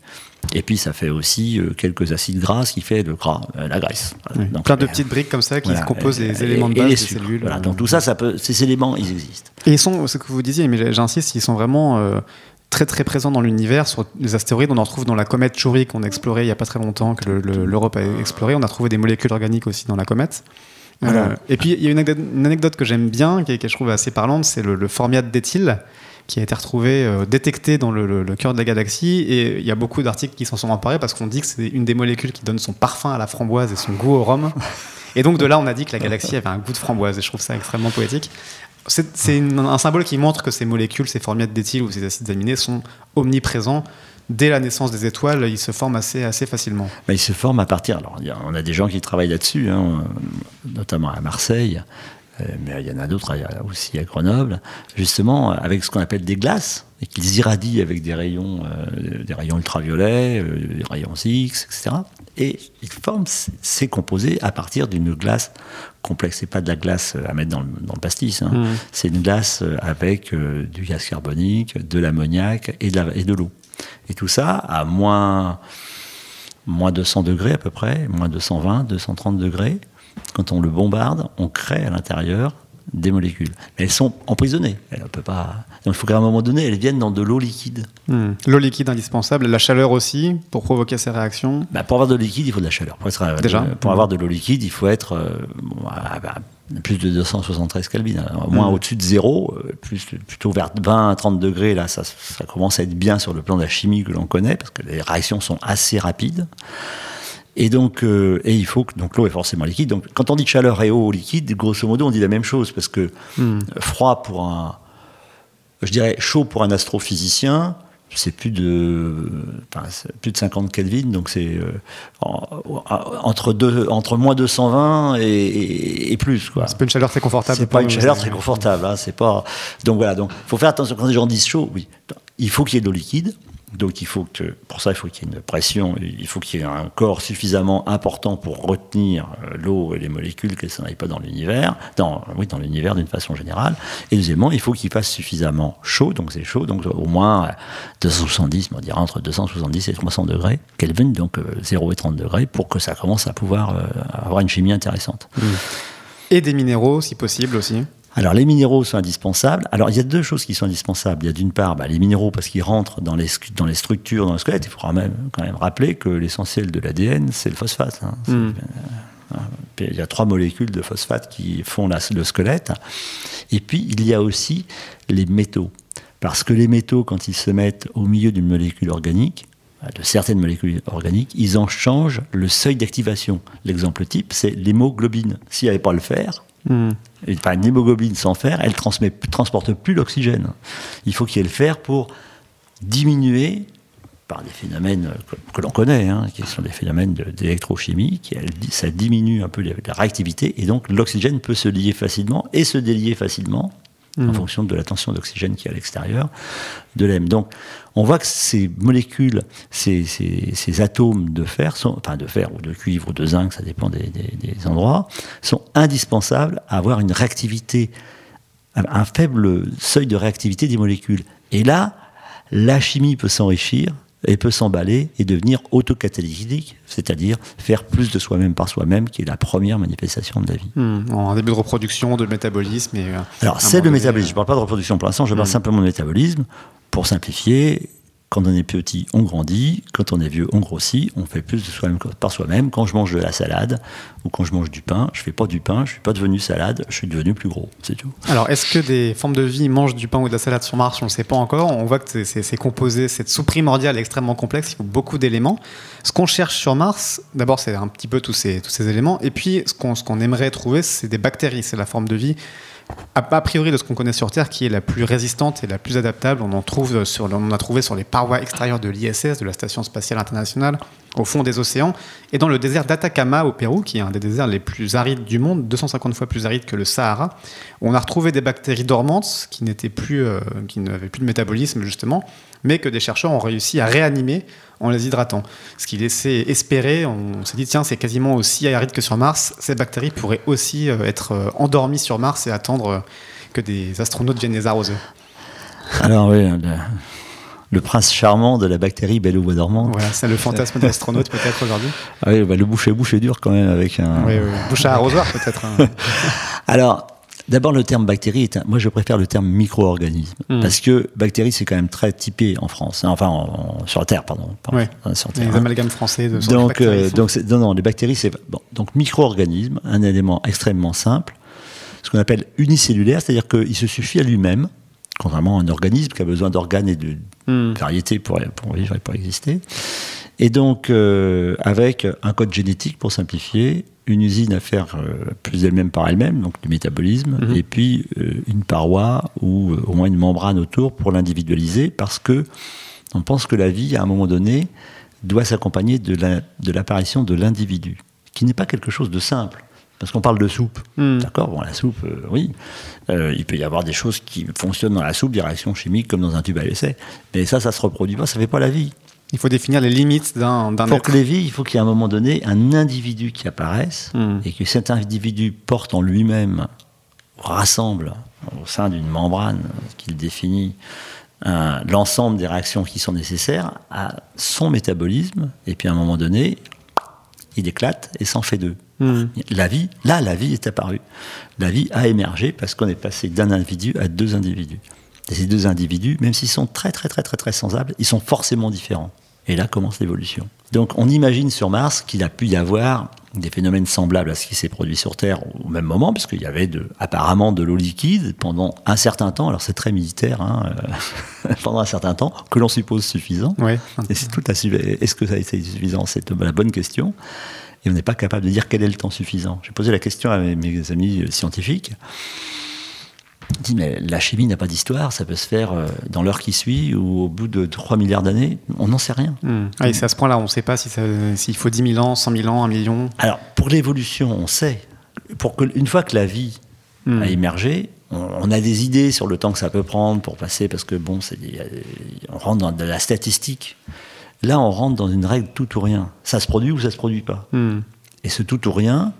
Et puis ça fait aussi euh, quelques acides gras, ce qui fait le gras, euh, la graisse. Donc, Plein de petites briques comme ça qui composent les éléments de base des cellules. Voilà, donc tout ça, ça peut, ces éléments, ils existent. Et ils sont, ce que vous disiez, mais j'insiste, ils sont vraiment euh, très très présents dans l'univers. Sur les astéroïdes, on en retrouve dans la comète Chury qu'on a explorée il n'y a pas très longtemps, que l'Europe a exploré. On a trouvé des molécules organiques aussi dans la comète. et puis il y a une anecdote, que j'aime bien, qui, je trouve assez parlante, c'est le, le formiate d'éthyle qui a été retrouvé euh, détecté dans le, cœur de la galaxie. Et il y a beaucoup d'articles qui s'en sont emparés parce qu'on dit que c'est une des molécules qui donne son parfum à la framboise et son goût au rhum. Et donc de là, on a dit que la galaxie avait un goût de framboise. Et je trouve ça extrêmement poétique. C'est un symbole qui montre que ces molécules, ces formiates d'éthyle ou ces acides aminés sont omniprésents dès la naissance des étoiles, ils se forment assez, assez facilement. Bah, ils se forment à partir. Alors, on a des gens qui travaillent là-dessus, hein, notamment à Marseille, mais il y en a d'autres aussi à Grenoble, justement avec ce qu'on appelle des glaces, et qu'ils irradient avec des rayons, euh, des rayons ultraviolets, euh, des rayons X, etc. Et ils forment ces composés à partir d'une glace complexe. C'est pas de la glace à mettre dans le, pastis, hein. mmh. c'est une glace avec du gaz carbonique, de l'ammoniac et de l'eau. Et tout ça à moins, moins 200 degrés à peu près, moins 220, 230 degrés. Quand on le bombarde, on crée à l'intérieur des molécules. Mais elles sont emprisonnées. Elle peut pas. Donc il faut qu'à un moment donné, elles viennent dans de l'eau liquide. Hmm. L'eau liquide indispensable, la chaleur aussi pour provoquer ces réactions? Bah, pour avoir de l'eau liquide, il faut de la chaleur. Pour, être, Déjà pour avoir de l'eau liquide, il faut être euh, bah, plus de 273 Kelvin, au moins hmm. au-dessus de zéro, euh, plus, plutôt vers 20 à 30 degrés. Là, ça, ça commence à être bien sur le plan de la chimie que l'on connaît parce que les réactions sont assez rapides. Et donc, euh, et il faut que donc l'eau est forcément liquide. Donc, quand on dit chaleur et eau liquide, grosso modo, on dit la même chose parce que hmm. froid pour un, je dirais chaud pour un astrophysicien, c'est plus de plus de 50 Kelvin, donc c'est euh, entre deux, entre moins 220 et, et, plus quoi. C'est pas une chaleur très confortable. C'est pas une chaleur très confortable, hein, c'est pas. Donc voilà, donc faut faire attention quand les gens disent chaud, oui, il faut qu'il y ait de l'eau liquide. Donc il faut que, pour ça, il faut qu'il y ait une pression, il faut qu'il y ait un corps suffisamment important pour retenir euh, l'eau et les molécules, qu'elles ne aillent pas dans l'univers, dans, oui, dans l'univers d'une façon générale. Et deuxièmement, il faut qu'il fasse suffisamment chaud, donc c'est chaud, donc au moins 270, on dirait entre 270 et 300 degrés Kelvin, donc 0 euh, et 30 degrés, pour que ça commence à pouvoir euh, avoir une chimie intéressante. Et des minéraux, si possible aussi alors les minéraux sont indispensables. Alors il y a deux choses qui sont indispensables. Il y a d'une part bah, les minéraux parce qu'ils rentrent dans les, dans les structures, dans le squelette. Il faudra même, quand même rappeler que l'essentiel de l'ADN, c'est le phosphate. Hein. Hmm. Euh, il y a trois molécules de phosphate qui font le squelette. Et puis il y a aussi les métaux. Parce que les métaux, quand ils se mettent au milieu d'une molécule organique, de certaines molécules organiques, ils en changent le seuil d'activation. L'exemple type, c'est l'hémoglobine. S'il n'y avait pas le fer, Une hémoglobine sans fer, elle ne transporte plus l'oxygène. Il faut qu'il y ait le fer pour diminuer, par des phénomènes que, l'on connaît, hein, qui sont des phénomènes d'électrochimie, ça diminue un peu la réactivité, et donc l'oxygène peut se lier facilement et se délier facilement en hmm. fonction de la tension d'oxygène qui est à l'extérieur de l'AIM. Donc, on voit que ces molécules, ces, atomes de fer, sont, enfin de fer ou de cuivre ou de zinc, ça dépend des, endroits, sont indispensables à avoir une réactivité, un faible seuil de réactivité des molécules. Et là, la chimie peut s'enrichir et peut s'emballer et devenir autocatalytique, c'est-à-dire faire plus de soi-même par soi-même, qui est la première manifestation de la vie. Hmm, en début de reproduction, de métabolisme. Et, euh, Alors, c'est le métabolisme. Je ne parle pas de reproduction pour l'instant, je parle hmm. simplement de métabolisme. Pour simplifier, quand on est petit, on grandit. Quand on est vieux, on grossit. On fait plus de soi-même par soi-même. Quand je mange de la salade ou quand je mange du pain, je fais pas du pain. Je suis pas devenu salade. Je suis devenu plus gros. C'est tout. Alors, est-ce que des formes de vie mangent du pain ou de la salade sur Mars? On ne sait pas encore. On voit que c'est composé, cette soupe primordiale est extrêmement complexe. Il faut beaucoup d'éléments. Ce qu'on cherche sur Mars, d'abord, c'est un petit peu tous ces, tous ces éléments. Et puis, ce qu'on aimerait trouver, c'est des bactéries. C'est la forme de vie a priori de ce qu'on connaît sur Terre, qui est la plus résistante et la plus adaptable. On en trouve on a trouvé sur les parois extérieures de l'ISS, de la Station spatiale internationale, au fond des océans, et dans le désert d'Atacama au Pérou, qui est un des déserts les plus arides du monde, 250 fois plus aride que le Sahara. On a retrouvé des bactéries dormantes qui n'étaient plus, euh, n'avaient plus de métabolisme justement, mais que des chercheurs ont réussi à réanimer en les hydratant. Ce qui laissait espérer, on s'est dit, tiens, c'est quasiment aussi aride que sur Mars, ces bactéries pourraient aussi euh, être euh, endormies sur Mars et attendre que des astronautes viennent les arroser. Alors oui, le, prince charmant de la bactérie belle ou bois dormante. Voilà, c'est le fantasme d'astronaute peut-être aujourd'hui. Ah oui, bah, le boucher boucher dur quand même avec un... Oui, oui. bouche à arrosoir peut-être. Hein. Alors, D'abord, le terme bactérie, est moi je préfère le terme micro-organisme. Hmm. Parce que bactérie, c'est quand même très typé en France. Hein, enfin, sur la Terre, pardon. Oui. Sur Terre, les amalgames français de Donc, euh, donc non, non, les bactéries, c'est. Bon, donc, micro-organisme, un élément extrêmement simple, ce qu'on appelle unicellulaire, c'est-à-dire qu'il se suffit à lui-même, contrairement à un organisme qui a besoin d'organes et de hmm. variétés pour, pour vivre et pour exister. Et donc, euh, avec un code génétique, pour simplifier, une usine à faire euh, plus elle-même par elle-même, donc du métabolisme, mhm. et puis euh, une paroi ou au moins une membrane autour pour l'individualiser, parce que On pense que la vie, à un moment donné, doit s'accompagner de l'apparition de l'individu, qui n'est pas quelque chose de simple. Parce qu'on parle de soupe. Hmm. D'accord Bon, la soupe, euh, oui. Euh, il peut y avoir des choses qui fonctionnent dans la soupe, des réactions chimiques comme dans un tube à essai. Mais ça, ça se reproduit pas, ça fait pas la vie. Il faut définir les limites d'un Pour que les vies, il faut qu'il y ait à un moment donné un individu qui apparaisse Hmm. et que cet individu porte en lui-même, rassemble au sein d'une membrane qu'il définit l'ensemble des réactions qui sont nécessaires à son métabolisme. Et puis à un moment donné, il éclate et s'en fait deux. Hmm. La vie, là, la vie est apparue. La vie a émergé parce qu'on est passé d'un individu à deux individus. Et ces deux individus, même s'ils sont très, très, très, très, très sensibles, ils sont forcément différents. Et là commence l'évolution. Donc on imagine sur Mars qu'il a pu y avoir des phénomènes semblables à ce qui s'est produit sur Terre au même moment, puisqu'il y avait de, apparemment de l'eau liquide pendant un certain temps. Alors c'est très militaire, hein, euh, pendant un certain temps, que l'on suppose suffisant. Ouais. Et c'est tout à suivre. Est-ce que ça a été suffisant? C'est la bonne question. Et on n'est pas capable de dire quel est le temps suffisant. J'ai posé la question à mes, mes amis euh, scientifiques. Je dis, mais la chimie n'a pas d'histoire, ça peut se faire euh, dans l'heure qui suit ou au bout de 3 milliards d'années. On n'en sait rien. Hmm. Ah, et c'est à ce point-là, on ne sait pas si s'il faut 10 000 ans, 100 000 ans, 1 million. Alors, pour l'évolution, on sait. Pour que, une fois que la vie Hmm. a émergé, on, a des idées sur le temps que ça peut prendre pour passer, parce que bon, on rentre dans de la statistique. Là, on rentre dans une règle tout ou rien. Ça se produit ou ça se produit pas. Hmm. Et ce tout ou rien,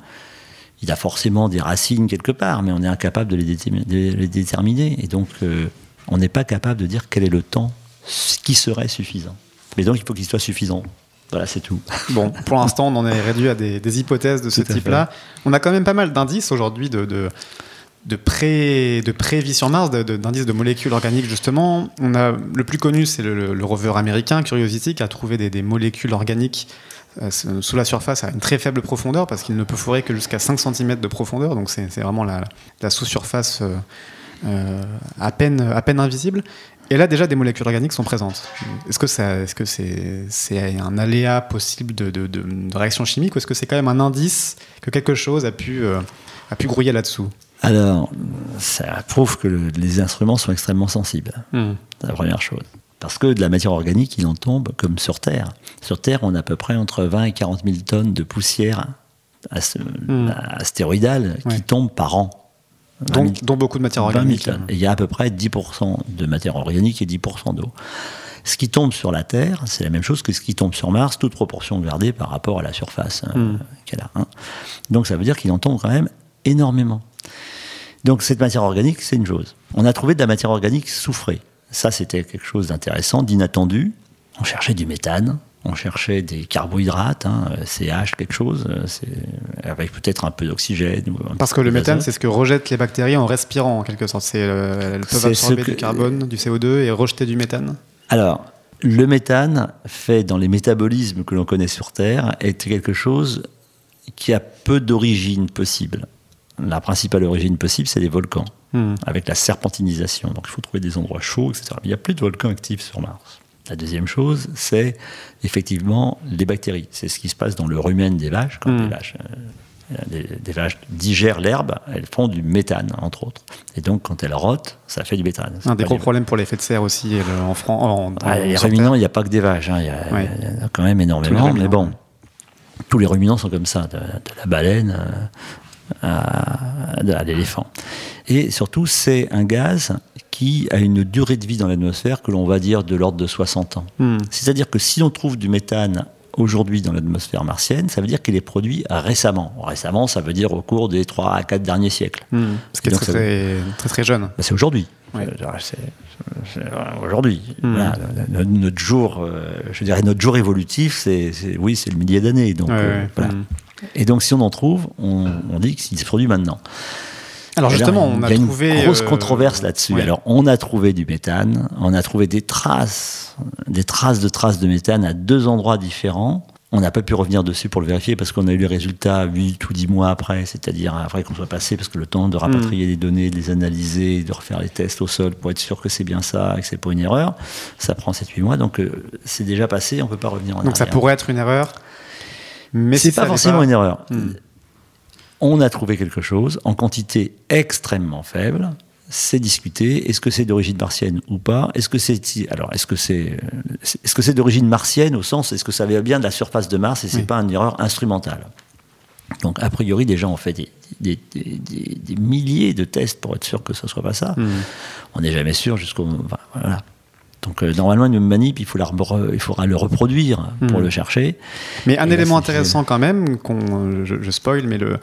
il a forcément des racines quelque part, mais on est incapable de les, déterminer. de les déterminer. Et donc, euh, on n'est pas capable de dire quel est le temps qui serait suffisant. Mais donc, il faut qu'il soit suffisant. Voilà, c'est tout. Bon, pour l'instant, on en est réduit à des, des hypothèses de ce type-là. On a quand même pas mal d'indices aujourd'hui de, de, de pré de sur Mars, d'indices de, molécules organiques justement. On a le plus connu, c'est le, rover américain Curiosity qui a trouvé des, molécules organiques euh, sous la surface à une très faible profondeur parce qu'il ne peut fourrer que jusqu'à 5 cm de profondeur, donc c'est vraiment la, la sous-surface euh, euh, à, peine, invisible. Et là, déjà, des molécules organiques sont présentes. Est-ce que c'est un aléa possible de, réaction chimique ou est-ce que c'est quand même un indice que quelque chose a pu grouiller là-dessous? Alors, ça prouve que le- les instruments sont extrêmement sensibles. Hmm. C'est la première chose. Parce que de la matière organique, il en tombe comme sur Terre. Sur Terre, on a à peu près entre 20 et 40 000 tonnes de poussière Hmm. astéroïdale qui Ouais. tombe par an. 20 000 Donc, dont beaucoup de matière 20 000 organique. Et il y a à peu près 10% de matière organique et 10% d'eau. Ce qui tombe sur la Terre, c'est la même chose que ce qui tombe sur Mars, toute proportion gardée par rapport à la surface hein, Mm. qu'elle a. hein. Donc ça veut dire qu'il en tombe quand même énormément. Donc cette matière organique, c'est une chose. On a trouvé de la matière organique soufrée. Ça, c'était quelque chose d'intéressant, d'inattendu. On cherchait du méthane, on cherchait des carbohydrates, hein, CH, quelque chose, euh, avec peut-être un peu d'oxygène. Parce que le méthane, c'est ce que rejettent les bactéries en respirant, en quelque sorte. C'est, euh, elles peuvent absorber que- du carbone, du CO2 et rejeter du méthane. Alors, le méthane, fait dans les métabolismes que l'on connaît sur Terre, est quelque chose qui a peu d'origine possible. La principale origine possible, c'est les volcans, Hmm. avec la serpentinisation. Donc il faut trouver des endroits chauds, etc. Mais il n'y a plus de volcans actifs sur Mars. La deuxième chose, c'est effectivement les bactéries. C'est ce qui se passe dans le rumen des vaches. Quand Mm. les vaches, euh, des, des vaches digèrent l'herbe, elles font du méthane, entre autres. Et donc, quand elles rotent, ça fait du méthane. Un des gros du- problèmes pour l'effet de serre aussi le- en France. ah, les ruminants, il n'y a pas que des vaches, hein, il y, Ouais. en a quand même énormément, mais bon, tous les ruminants sont comme ça, de, de la baleine euh, à, à l'éléphant. Et surtout, c'est un gaz qui a une durée de vie dans l'atmosphère que l'on va dire de l'ordre de 60 ans. Hmm. C'est-à-dire que si on trouve du méthane aujourd'hui dans l'atmosphère martienne, ça veut dire qu'il est produit récemment. Récemment, ça veut dire au cours des 3 à 4 derniers siècles. Hmm. Ce qui est Donc, très, ça très, très, très jeune. Bah, c'est aujourd'hui. Euh, euh, aujourd'hui. Mm. Voilà, no- notre jour, euh, je dirais notre jour évolutif, c'est oui, c'est le millier d'années. Donc Ouais, euh, ouais. voilà. Hmm. Et donc si on en trouve, on, on dit qu'il se produit maintenant. Alors justement, on a il y a une trouvé. grosse euh, controverse là-dessus. ouais. Alors on a trouvé du méthane, on a trouvé des traces, des traces de traces de méthane à deux endroits différents. On n'a pas pu revenir dessus pour le vérifier parce qu'on a eu les résultats 8 ou 10 mois après, c'est-à-dire après qu'on soit passé, parce que le temps de rapatrier Hmm. les données, de les analyser, de refaire les tests au sol pour être sûr que c'est bien ça et que c'est pas une erreur, ça prend 7-8 mois, donc euh, c'est déjà passé, on peut pas revenir en Donc ça arrière. pourrait être une erreur. Mais C'est si pas forcément une erreur. Hmm. On a trouvé quelque chose en quantité extrêmement faible. c'est discuté. Est-ce que c'est d'origine martienne ou pas? Est-ce que c'est alors est-ce que c'est est-ce que c'est d'origine martienne au sens est-ce que ça vient bien de la surface de Mars et c'est pas une erreur instrumentale? Donc a priori, des gens ont fait des, des, milliers de tests pour être sûr que ce soit pas ça. Hmm. On n'est jamais sûr jusqu'au voilà. Donc euh, normalement, une manip, il, faut la, il faudra le reproduire pour hmm. le chercher. Mais un élément intéressant quand même, qu'on, je, je, spoil, mais le,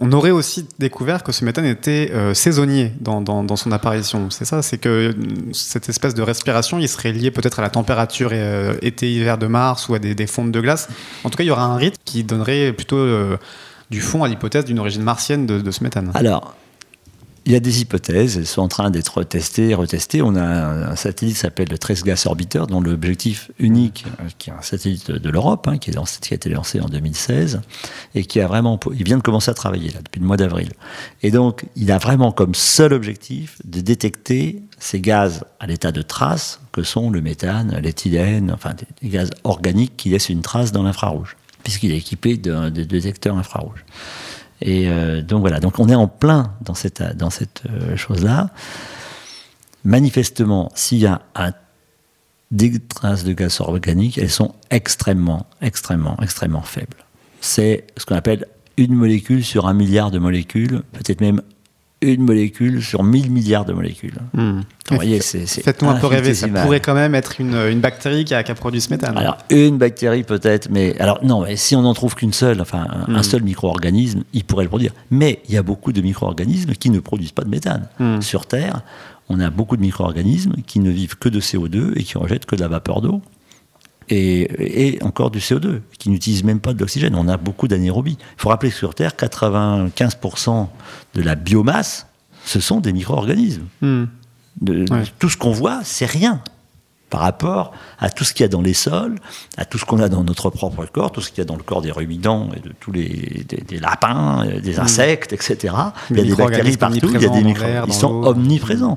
on aurait aussi découvert que ce méthane était euh, saisonnier dans, son apparition. C'est ça, c'est que euh, cette espèce de respiration, il serait lié peut-être à la température euh, été-hiver de Mars ou à des, fontes de glace. En tout cas, il y aura un rythme qui donnerait plutôt du fond à l'hypothèse d'une origine martienne de, de, ce méthane. Alors, il y a des hypothèses, elles sont en train d'être testées et retestées. On a un satellite qui s'appelle le Trace Gas Orbiter, dont l'objectif unique, euh, qui est un satellite de l'Europe, hein, qui, qui, a été lancé en 2016, et qui a vraiment, il vient de commencer à travailler là, depuis le mois d'avril. Et donc, il a vraiment comme seul objectif de détecter ces gaz à l'état de trace, que sont le méthane, l'éthylène, enfin des, gaz organiques qui laissent une trace dans l'infrarouge, puisqu'il est équipé de, de détecteurs infrarouges. Et euh, donc voilà, donc on est en plein dans cette, dans cette euh, chose-là. Manifestement, s'il y a des traces de gaz organique, elles sont extrêmement, extrêmement, extrêmement faibles. C'est ce qu'on appelle une molécule sur un milliard de molécules, peut-être même une molécule sur 1000 milliards de molécules. Hmm. Faites-nous un peu rêver, ça pourrait quand même être une, une bactérie qui a, qui a, produit ce méthane. Alors, une bactérie peut-être, mais alors non, mais si on n'en trouve qu'une seule, enfin un, hmm. seul micro-organisme, il pourrait le produire. Mais il y a beaucoup de micro-organismes qui ne produisent pas de méthane. Hmm. Sur Terre, on a beaucoup de micro-organismes qui ne vivent que de CO2 et qui rejettent que de la vapeur d'eau et, encore du CO2, qui n'utilise même pas de l'oxygène. On a beaucoup d'anaérobie. Il faut rappeler que sur Terre, 95% de la biomasse, ce sont des micro-organismes. Hmm. Tout ce qu'on voit, c'est rien par rapport à tout ce qu'il y a dans les sols, à tout ce qu'on a dans notre propre corps, tout ce qu'il y a dans le corps des ruminants et de tous les des, lapins, des hmm. insectes, etc. il y a des bactéries partout, il y a des micro ils sont omniprésents.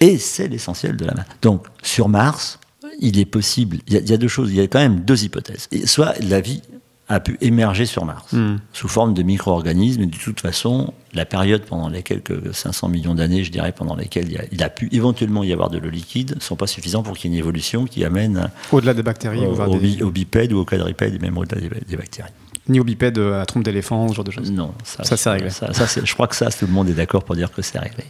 Et c'est l'essentiel de la main. Donc sur Mars, il est possible, il y, a, deux choses, il y a quand même deux hypothèses. Soit la vie a pu émerger sur Mars hmm. sous forme de micro-organismes. Et de toute façon, la période pendant les quelques 500 millions d'années, je dirais, pendant lesquelles il, a, pu éventuellement y avoir de l'eau liquide, ne sont pas suffisants pour qu'il y ait une évolution qui amène au-delà des bactéries, au, bipèdes ou aux quadrupèdes, et même au-delà des, bactéries. Ni au bipède euh, à trompe d'éléphant, ce genre de choses. Non, ça, ça c'est réglé. Ça, je crois que ça, tout le monde est d'accord pour dire que c'est réglé.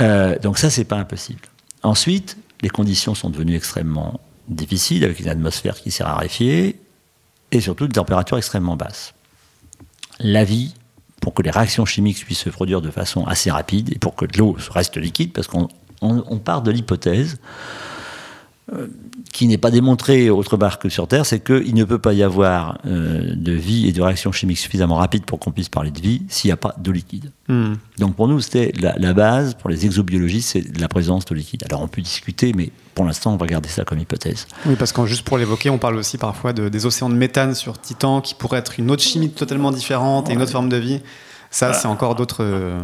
Euh, donc ça, c'est pas impossible. Ensuite, les conditions sont devenues extrêmement difficiles, avec une atmosphère qui s'est raréfiée, et surtout des températures extrêmement basses. La vie, pour que les réactions chimiques puissent se produire de façon assez rapide, et pour que l'eau reste liquide, parce qu'on part de l'hypothèse qui n'est pas démontré autre part que sur Terre, c'est qu'il ne peut pas y avoir euh, de vie et de réaction chimique suffisamment rapide pour qu'on puisse parler de vie s'il n'y a pas d'eau liquide. Hmm. Donc pour nous, c'était la, base, pour les exobiologistes, c'est la présence d'eau liquide. Alors on peut discuter, mais pour l'instant, on va garder ça comme hypothèse. Oui, parce que juste pour l'évoquer, on parle aussi parfois de, des océans de méthane sur Titan, qui pourraient être une autre chimie totalement différente et une autre forme de vie. Ça, c'est encore d'autres... Euh,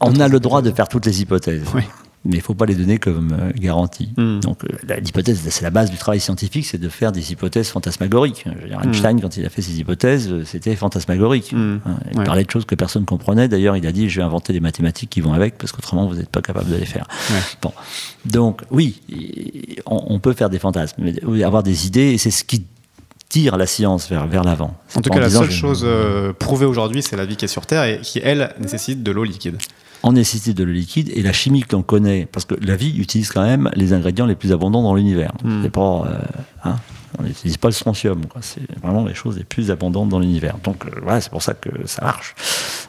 on a le droit de faire toutes les hypothèses. Oui mais il ne faut pas les donner comme euh, garantie. Hmm. Donc euh, l'hypothèse, c'est la base du travail scientifique, c'est de faire des hypothèses fantasmagoriques. Hmm. Einstein, quand il a fait ses hypothèses, euh, c'était fantasmagorique. Hmm. Hein, il parlait de choses que personne ne comprenait. D'ailleurs, il a dit, je vais inventer des mathématiques qui vont avec, parce qu'autrement, vous n'êtes pas capable de les faire. Bon. Donc oui, on, peut faire des fantasmes, mais avoir des idées, et c'est ce qui tire la science vers, vers l'avant. En tout cas, la seule chose prouvée aujourd'hui, c'est la vie qui est sur Terre et qui, elle, nécessite de l'eau liquide en nécessité de l'eau liquide et la chimie que l'on connaît, parce que la vie utilise quand même les ingrédients les plus abondants dans l'univers. Hmm. pas, euh, hein, on n'utilise pas le strontium, c'est vraiment les choses les plus abondantes dans l'univers. Donc euh, voilà, c'est pour ça que ça marche.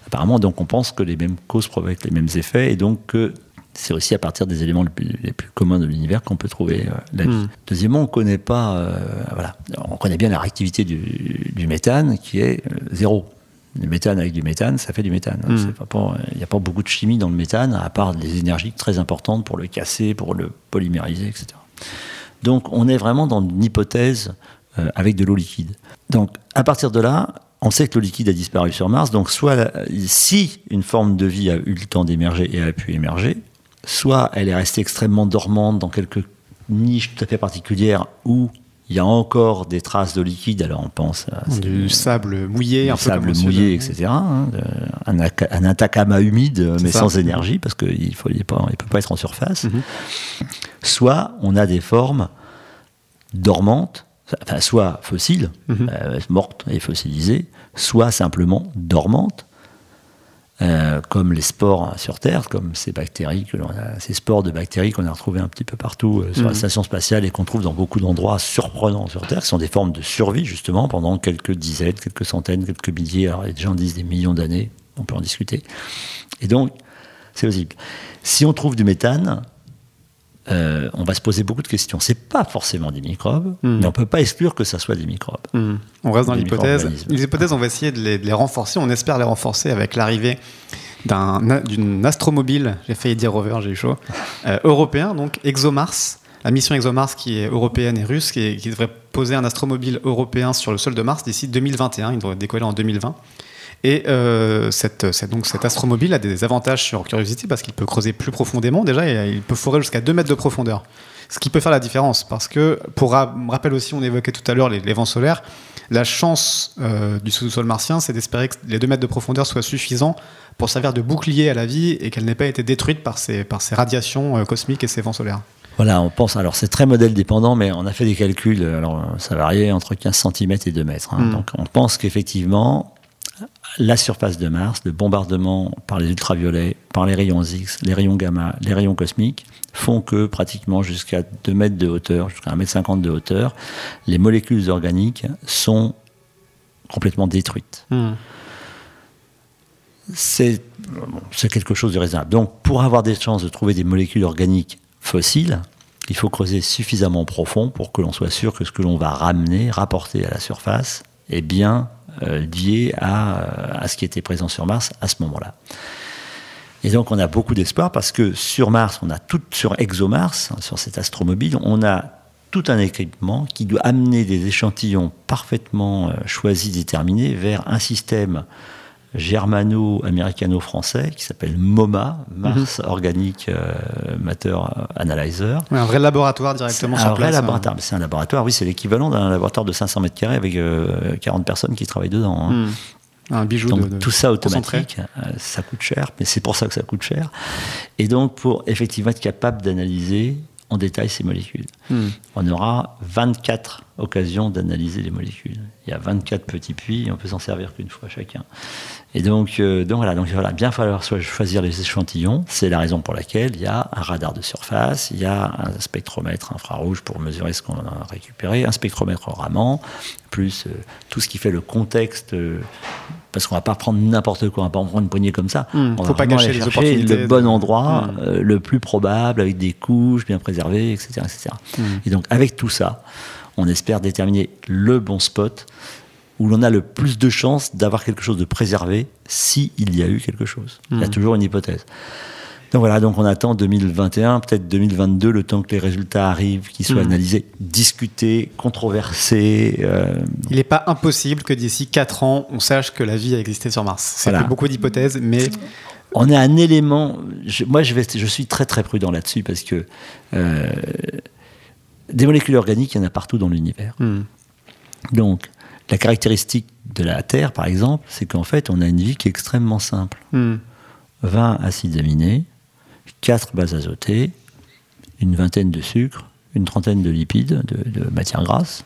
Apparemment, donc on pense que les mêmes causes provoquent les mêmes effets et donc que c'est aussi à partir des éléments les plus, communs de l'univers qu'on peut trouver euh, la vie. Hmm. Deuxièmement, on connaît pas, voilà, on connaît bien la réactivité du, du méthane qui est zéro du méthane avec du méthane, ça fait du méthane. Hmm. Il n'y a pas beaucoup de chimie dans le méthane, à part des énergies très importantes pour le casser, pour le polymériser, etc. Donc on est vraiment dans une hypothèse euh, avec de l'eau liquide. Donc à partir de là, on sait que l'eau liquide a disparu sur Mars, donc soit si une forme de vie a eu le temps d'émerger et a pu émerger, soit elle est restée extrêmement dormante dans quelques niches tout à fait particulières où il y a encore des traces de liquide, alors on pense à du sable mouillé, un peu sable mouillé, etc. Hein, un, un, Atacama humide, mais sans énergie, parce qu'il ne il peut pas être en surface. Mhm. Soit on a des formes dormantes, enfin, soit fossiles, mhm. euh, mortes et fossilisées, soit simplement dormantes, euh, comme les spores sur Terre, comme ces bactéries que l'on a, ces spores de bactéries qu'on a retrouvées un petit peu partout euh, sur la mhm. station spatiale et qu'on trouve dans beaucoup d'endroits surprenants sur Terre, qui sont des formes de survie justement pendant quelques dizaines, quelques centaines, quelques milliers, alors les gens disent des millions d'années, on peut en discuter. Et donc, c'est possible. Si on trouve du méthane, euh, on va se poser beaucoup de questions. C'est pas forcément des microbes, hmm. mais on peut pas exclure que ça soit des microbes. Hmm. On reste dans l'hypothèse. Les hypothèses, on va essayer de les, renforcer. On espère les renforcer avec l'arrivée d'une astromobile, j'ai failli dire rover, j'ai eu chaud, euh, européen, donc ExoMars, la mission ExoMars qui est européenne et russe, qui, qui, devrait poser un astromobile européen sur le sol de Mars d'ici 2021, il devrait décoller en 2020. Et euh, cette, donc cet astromobile a des avantages sur Curiosity parce qu'il peut creuser plus profondément déjà et il peut forer jusqu'à 2 mètres de profondeur. Ce qui peut faire la différence parce que, pour rappel aussi, on évoquait tout à l'heure les, vents solaires, la chance euh, du sous-sol martien, c'est d'espérer que les 2 mètres de profondeur soient suffisants pour servir de bouclier à la vie et qu'elle n'ait pas été détruite par ces, par ces radiations euh, cosmiques et ces vents solaires. Voilà, on pense, alors c'est très modèle dépendant, mais on a fait des calculs, alors ça variait entre 15 cm et 2 mètres. Hein. Hmm. Donc on pense qu'effectivement, la surface de Mars, le bombardement par les ultraviolets, par les rayons X, les rayons gamma, les rayons cosmiques, font que pratiquement jusqu'à 2 mètres de hauteur, jusqu'à 1 mètre 50 de hauteur, les molécules organiques sont complètement détruites. Hmm. C'est quelque chose de raisonnable. Donc, pour avoir des chances de trouver des molécules organiques fossiles, il faut creuser suffisamment profond pour que l'on soit sûr que ce que l'on va ramener, rapporter à la surface, est bien euh, lié à, à, ce qui était présent sur Mars à ce moment-là. Et donc on a beaucoup d'espoir parce que sur Mars, on a tout sur ExoMars, hein, sur cet astromobile, on a tout un équipement qui doit amener des échantillons parfaitement euh, choisis, déterminés vers un système germano-américano-français qui s'appelle MoMA, Mars mhm. Organic euh, Matter Analyzer. un vrai laboratoire directement sur un vrai hein. laboratoire. C'est un laboratoire, oui, c'est l'équivalent d'un laboratoire de 500 mètres carrés avec 40 euh, personnes qui travaillent dedans. Hein. Mhm. Un bijou donc, tout ça automatique, euh, ça coûte cher, mais c'est pour ça que ça coûte cher. Et donc, pour effectivement être capable d'analyser en détail ces molécules. Mhm. On aura 24 occasions d'analyser les molécules. Il y a 24 petits puits, on peut s'en servir qu'une fois chacun. Et donc, euh, donc voilà, donc voilà, bien falloir choisir les échantillons. C'est la raison pour laquelle il y a un radar de surface, il y a un spectromètre infrarouge pour mesurer ce qu'on a récupéré, un spectromètre Raman, plus euh, tout ce qui fait le contexte. Euh, parce qu'on va pas prendre n'importe quoi, on va pas en prendre une poignée comme ça. Il hmm, ne faut pas gâcher les opportunités. Le bon endroit, hmm. le plus probable, avec des couches bien préservées, etc. etc. Hmm. Et donc avec tout ça, on espère déterminer le bon spot où l'on a le plus de chances d'avoir quelque chose de préservé s'il y a eu quelque chose. Il y a hmm. toujours une hypothèse. Donc voilà, donc on attend 2021, peut-être 2022, le temps que les résultats arrivent, qu'ils soient hmm. analysés, discutés, controversés. Euh. Il n'est pas impossible que d'ici 4 ans, on sache que la vie a existé sur Mars. C'est beaucoup d'hypothèses, mais... On a un élément... moi, je, vais, je suis très très prudent là-dessus parce que euh, des molécules organiques, il y en a partout dans l'univers. Hmm. Donc, la caractéristique de la Terre, par exemple, c'est qu'en fait, on a une vie qui est extrêmement simple. 20 hmm. acides aminés, 4 bases azotées, une vingtaine de sucres, une trentaine de lipides, de, matières grasses.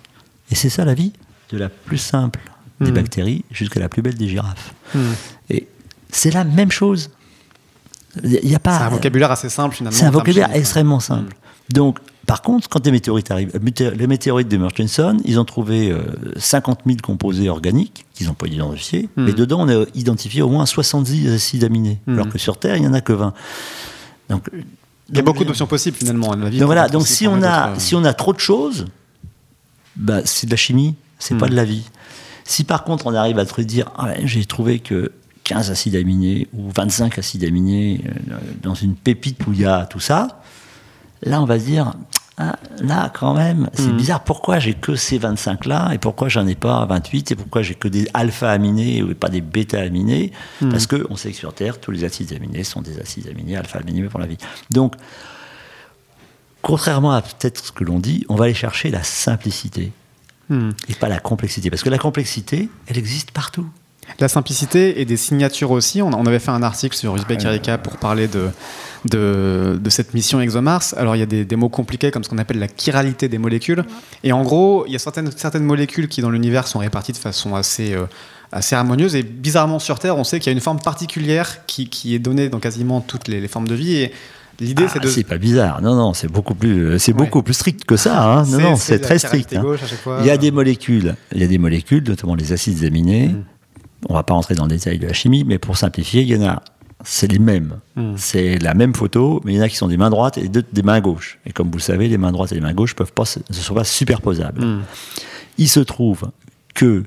Et c'est ça la vie, de la plus simple des hmm. bactéries jusqu'à la plus belle des girafes. Hmm. Et c'est la même chose. Il y a pas. C'est un vocabulaire assez simple finalement. C'est un vocabulaire extrêmement simple. Donc par contre, quand les météorites arrivent, les météorites de Murchison, ils ont trouvé 50 euh, 000 composés organiques qu'ils n'ont pas identifiés, mais dedans, on a identifié au moins 70 acides aminés, hmm. alors que sur Terre, il n'y en a que 20. Donc, il y a beaucoup d'options possibles finalement. La vie donc voilà, donc si on, a, si on a trop de choses, bah, c'est de la chimie, c'est pas hmm. de la vie. Si par contre on arrive à te dire, ah, j'ai trouvé que 15 acides aminés ou 25 acides aminés euh, dans une pépite où il y a tout ça, là on va se dire, ah, là, quand même, c'est hmm. bizarre. Pourquoi j'ai que ces 25-là et pourquoi j'en ai pas 28 et pourquoi j'ai que des alpha-aminés et pas des bêta-aminés hmm. Parce qu'on sait que sur Terre, tous les acides aminés sont des acides aminés, alpha-aminés pour la vie. Donc, contrairement à peut-être ce que l'on dit, on va aller chercher la simplicité Hmm. et pas la complexité. Parce que la complexité, elle existe partout. La simplicité et des signatures aussi. On, on avait fait un article sur Uzbek Erika pour parler de, de, de cette mission ExoMars. Alors il y a des, des mots compliqués comme ce qu'on appelle la chiralité des molécules. Et en gros, il y a certaines, certaines molécules qui dans l'univers sont réparties de façon assez, euh, assez harmonieuse. Et bizarrement sur Terre, on sait qu'il y a une forme particulière qui, qui est donnée dans quasiment toutes les, les formes de vie. Et l'idée, Ah, c'est de... C'est pas bizarre. Non, non, c'est beaucoup plus, euh, c'est Ouais. beaucoup plus strict que ça. hein. Non, non, c'est très strict. hein. fois. Il y a des molécules, il y a des molécules, notamment les acides aminés. Mm. On va pas rentrer dans le détail de la chimie, mais pour simplifier, il y en a, c'est les mêmes. Mm. C'est la même photo, mais il y en a qui sont des mains droites et d'autres des mains gauches. Et comme vous le savez, les mains droites et les mains gauches peuvent pas, ne sont pas superposables. Hmm. Il se trouve que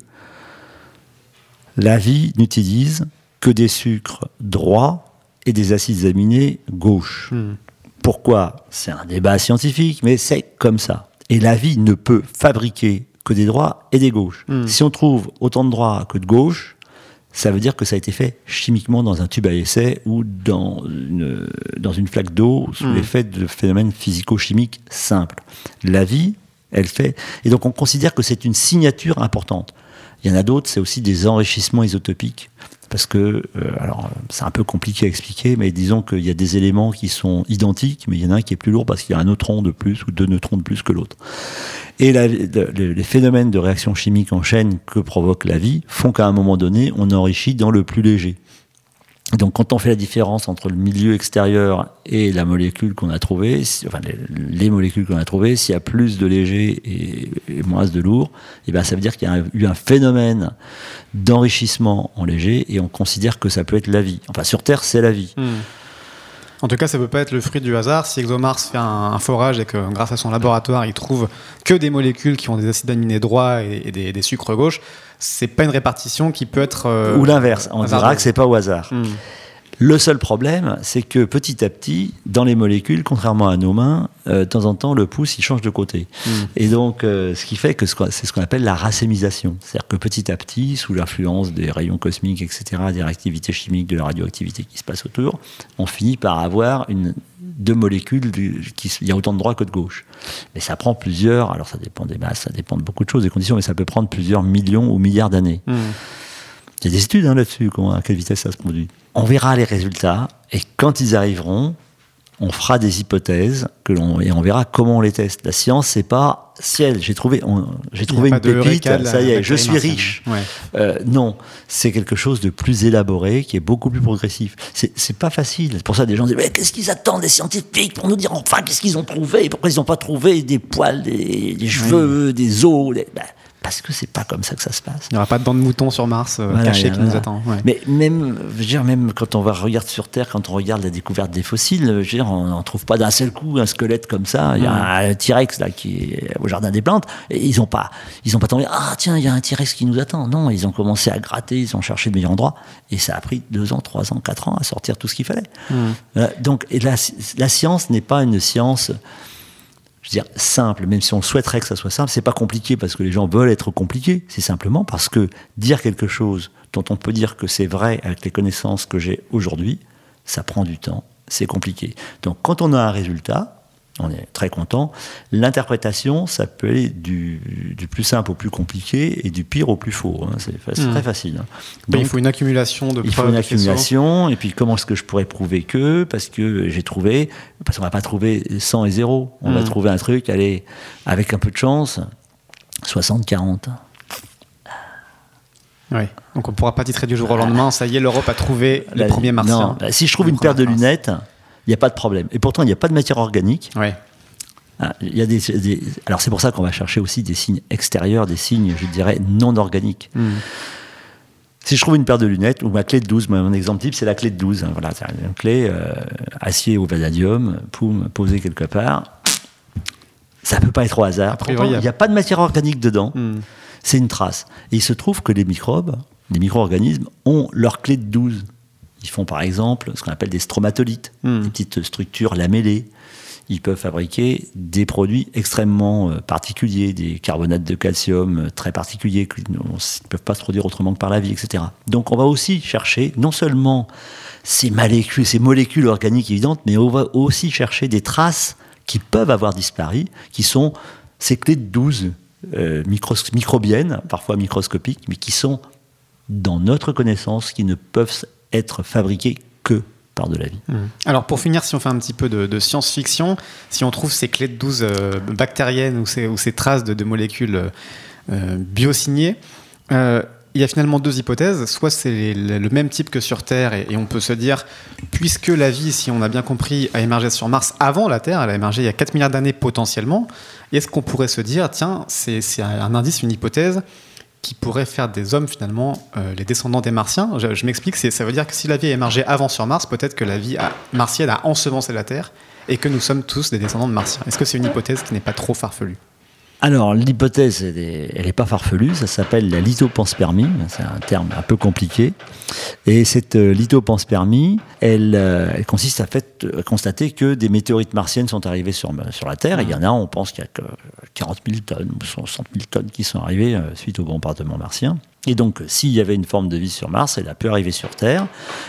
la vie n'utilise que des sucres droits et des acides aminés gauches. Hmm. Pourquoi? C'est un débat scientifique, mais c'est comme ça. Et la vie ne peut fabriquer que des droits et des gauches. Si on trouve autant de droits que de gauches, ça veut dire que ça a été fait chimiquement dans un tube à essai ou dans une, dans une flaque d'eau sous Mm. l'effet de phénomènes physico-chimiques simples. La vie, elle fait. Et donc on considère que c'est une signature importante. Il y en a d'autres, c'est aussi des enrichissements isotopiques. Parce que, euh, alors, c'est un peu compliqué à expliquer, mais disons qu'il y a des éléments qui sont identiques, mais il y en a un qui est plus lourd parce qu'il y a un neutron de plus ou deux neutrons de plus que l'autre. Et les phénomènes de réaction chimique en chaîne que provoque la vie font qu'à un moment donné, on enrichit dans le plus léger. Donc, quand on fait la différence entre le milieu extérieur et la molécule qu'on a trouvée, enfin les, les molécules qu'on a trouvées, s'il y a plus de léger et, moins de lourd, eh ben ça veut dire qu'il y a eu un phénomène d'enrichissement en léger et on considère que ça peut être la vie. Enfin, sur Terre, c'est la vie. Hmm. En tout cas, ça peut pas être le fruit du hasard. Si ExoMars fait un, un forage et que, grâce à son laboratoire, il trouve que des molécules qui ont des acides aminés droits et, et des, des sucres gauches, c'est pas une répartition qui peut être. euh, Ou l'inverse, on dira que c'est pas au hasard. Hmm. Le seul problème, c'est que petit à petit, dans les molécules, contrairement à nos mains, euh, de temps en temps, le pouce, il change de côté. Mm. Et donc, euh, ce qui fait que c'est ce qu'on appelle la racémisation. C'est-à-dire que petit à petit, sous l'influence des rayons cosmiques, etc., des réactivités chimiques, de la radioactivité qui se passe autour, on finit par avoir une, deux molécules, qui, il y a autant de droite que de gauche. Mais ça prend plusieurs, alors ça dépend des masses, ça dépend de beaucoup de choses, des conditions, mais ça peut prendre plusieurs millions ou milliards d'années. Hmm. Il y a des études hein, là-dessus, à quelle vitesse ça se produit. On verra les résultats, et quand ils arriveront, on fera des hypothèses que l'on, et on verra comment on les teste. La science, c'est pas ciel, j'ai trouvé, j'ai trouvé une pépite, ça y est, je suis riche. Ouais. Euh, non, c'est quelque chose de plus élaboré, qui est beaucoup plus progressif. C'est, pas facile. C'est pour ça que des gens disent mais qu'est-ce qu'ils attendent des scientifiques pour nous dire enfin qu'est-ce qu'ils ont trouvé? Pourquoi ils n'ont pas trouvé des poils, des, des cheveux, des os des- Ben, Parce que c'est pas comme ça que ça se passe. Il n'y aura pas de dents de mouton sur Mars euh, Voilà, qui voilà. nous attend. ouais. Mais même, je veux dire, même quand on va regarder sur Terre, quand on regarde la découverte des fossiles, je veux dire, on n'en trouve pas d'un seul coup un squelette comme ça. Il y a un T-Rex là qui est au jardin des plantes, et ils ont pas, ils ont pas tombé. Ah tiens, il y a un T-Rex qui nous attend. Non, ils ont commencé à gratter, ils ont cherché le meilleur endroit, et ça a pris deux ans, trois ans, quatre ans à sortir tout ce qu'il fallait. Voilà. donc, et la, la science n'est pas une science je veux dire, simple, même si on souhaiterait que ça soit simple, c'est pas compliqué parce que les gens veulent être compliqués. C'est simplement parce que dire quelque chose dont on peut dire que c'est vrai avec les connaissances que j'ai aujourd'hui, ça prend du temps, c'est compliqué. Donc quand on a un résultat, on est très content. L'interprétation, ça peut aller du, du plus simple au plus compliqué et du pire au plus faux. hein. C'est Hmm. très facile. hein. Mais il faut une accumulation de il faut preuves une accumulation, et puis comment est-ce que je pourrais prouver que? Parce que j'ai trouvé, parce qu'on va pas trouver 100 et 0, on va Mm. trouver un truc, allez, avec un peu de chance, 60-40. Ouais. Donc on ne pourra pas titrer du jour au lendemain. Ça y est, l'Europe a trouvé le premier martien. non, bah, si je trouve une paire de lunettes, il n'y a pas de problème. Et pourtant, il n'y a pas de matière organique. Ouais. Ah, Il y a des, des- alors c'est pour ça qu'on va chercher aussi des signes extérieurs, des signes, je dirais, non organiques. Hmm. Si je trouve une paire de lunettes, ou ma clé de 12, moi, mon exemple type, c'est la clé de 12. hein, Voilà, c'est une clé euh, acier au vanadium, poum, posée quelque part. Ça peut pas être au hasard. Pourtant, il n'y a pas de matière organique dedans. Hmm. C'est une trace. Et il se trouve que les microbes, les micro-organismes, ont leur clé de 12. Ils font par exemple ce qu'on appelle des stromatolites, Hmm. des petites structures lamellées. Ils peuvent fabriquer des produits extrêmement euh, particuliers, des carbonates de calcium euh, très particuliers qui ne ne peuvent pas se produire autrement que par la vie, etc. Donc on va aussi chercher non seulement ces molécules, ces molécules organiques évidentes, mais on va aussi chercher des traces qui peuvent avoir disparu, qui sont ces clés de 12 euh, microbiennes, parfois microscopiques, mais qui sont dans notre connaissance, qui ne peuvent être fabriquées que par de la vie. Mmh. Alors pour finir, si on fait un petit peu de, science-fiction, si on trouve ces clés de 12 euh, bactériennes ou ces, traces de, molécules euh, biosignées, il y a finalement deux hypothèses. Soit c'est le même type que sur Terre, et, on peut se dire, puisque la vie, si on a bien compris, a émergé sur Mars avant la Terre, elle a émergé il y a 4 milliards d'années potentiellement, est-ce qu'on pourrait se dire, tiens, c'est un indice, une hypothèse qui pourrait faire des hommes finalement euh, les descendants des Martiens Je, m'explique, ça veut dire que si la vie a émergé avant sur Mars, peut-être que la vie martienne a ensemencé la Terre et que nous sommes tous des descendants de Martiens. Est-ce que c'est une hypothèse qui n'est pas trop farfelue? Alors, l'hypothèse, elle n'est pas farfelue, ça s'appelle la lithopanspermie, c'est un terme un peu compliqué. Et cette euh, lithopanspermie, elle, euh, elle consiste à, constater que des météorites martiennes sont arrivées sur, sur la Terre. Il y en a, on pense qu'il y a que 40 000 tonnes ou 60 000 tonnes qui sont arrivées euh, suite au bombardement martien. Et donc, s'il y avait une forme de vie sur Mars, elle a pu arriver sur Terre.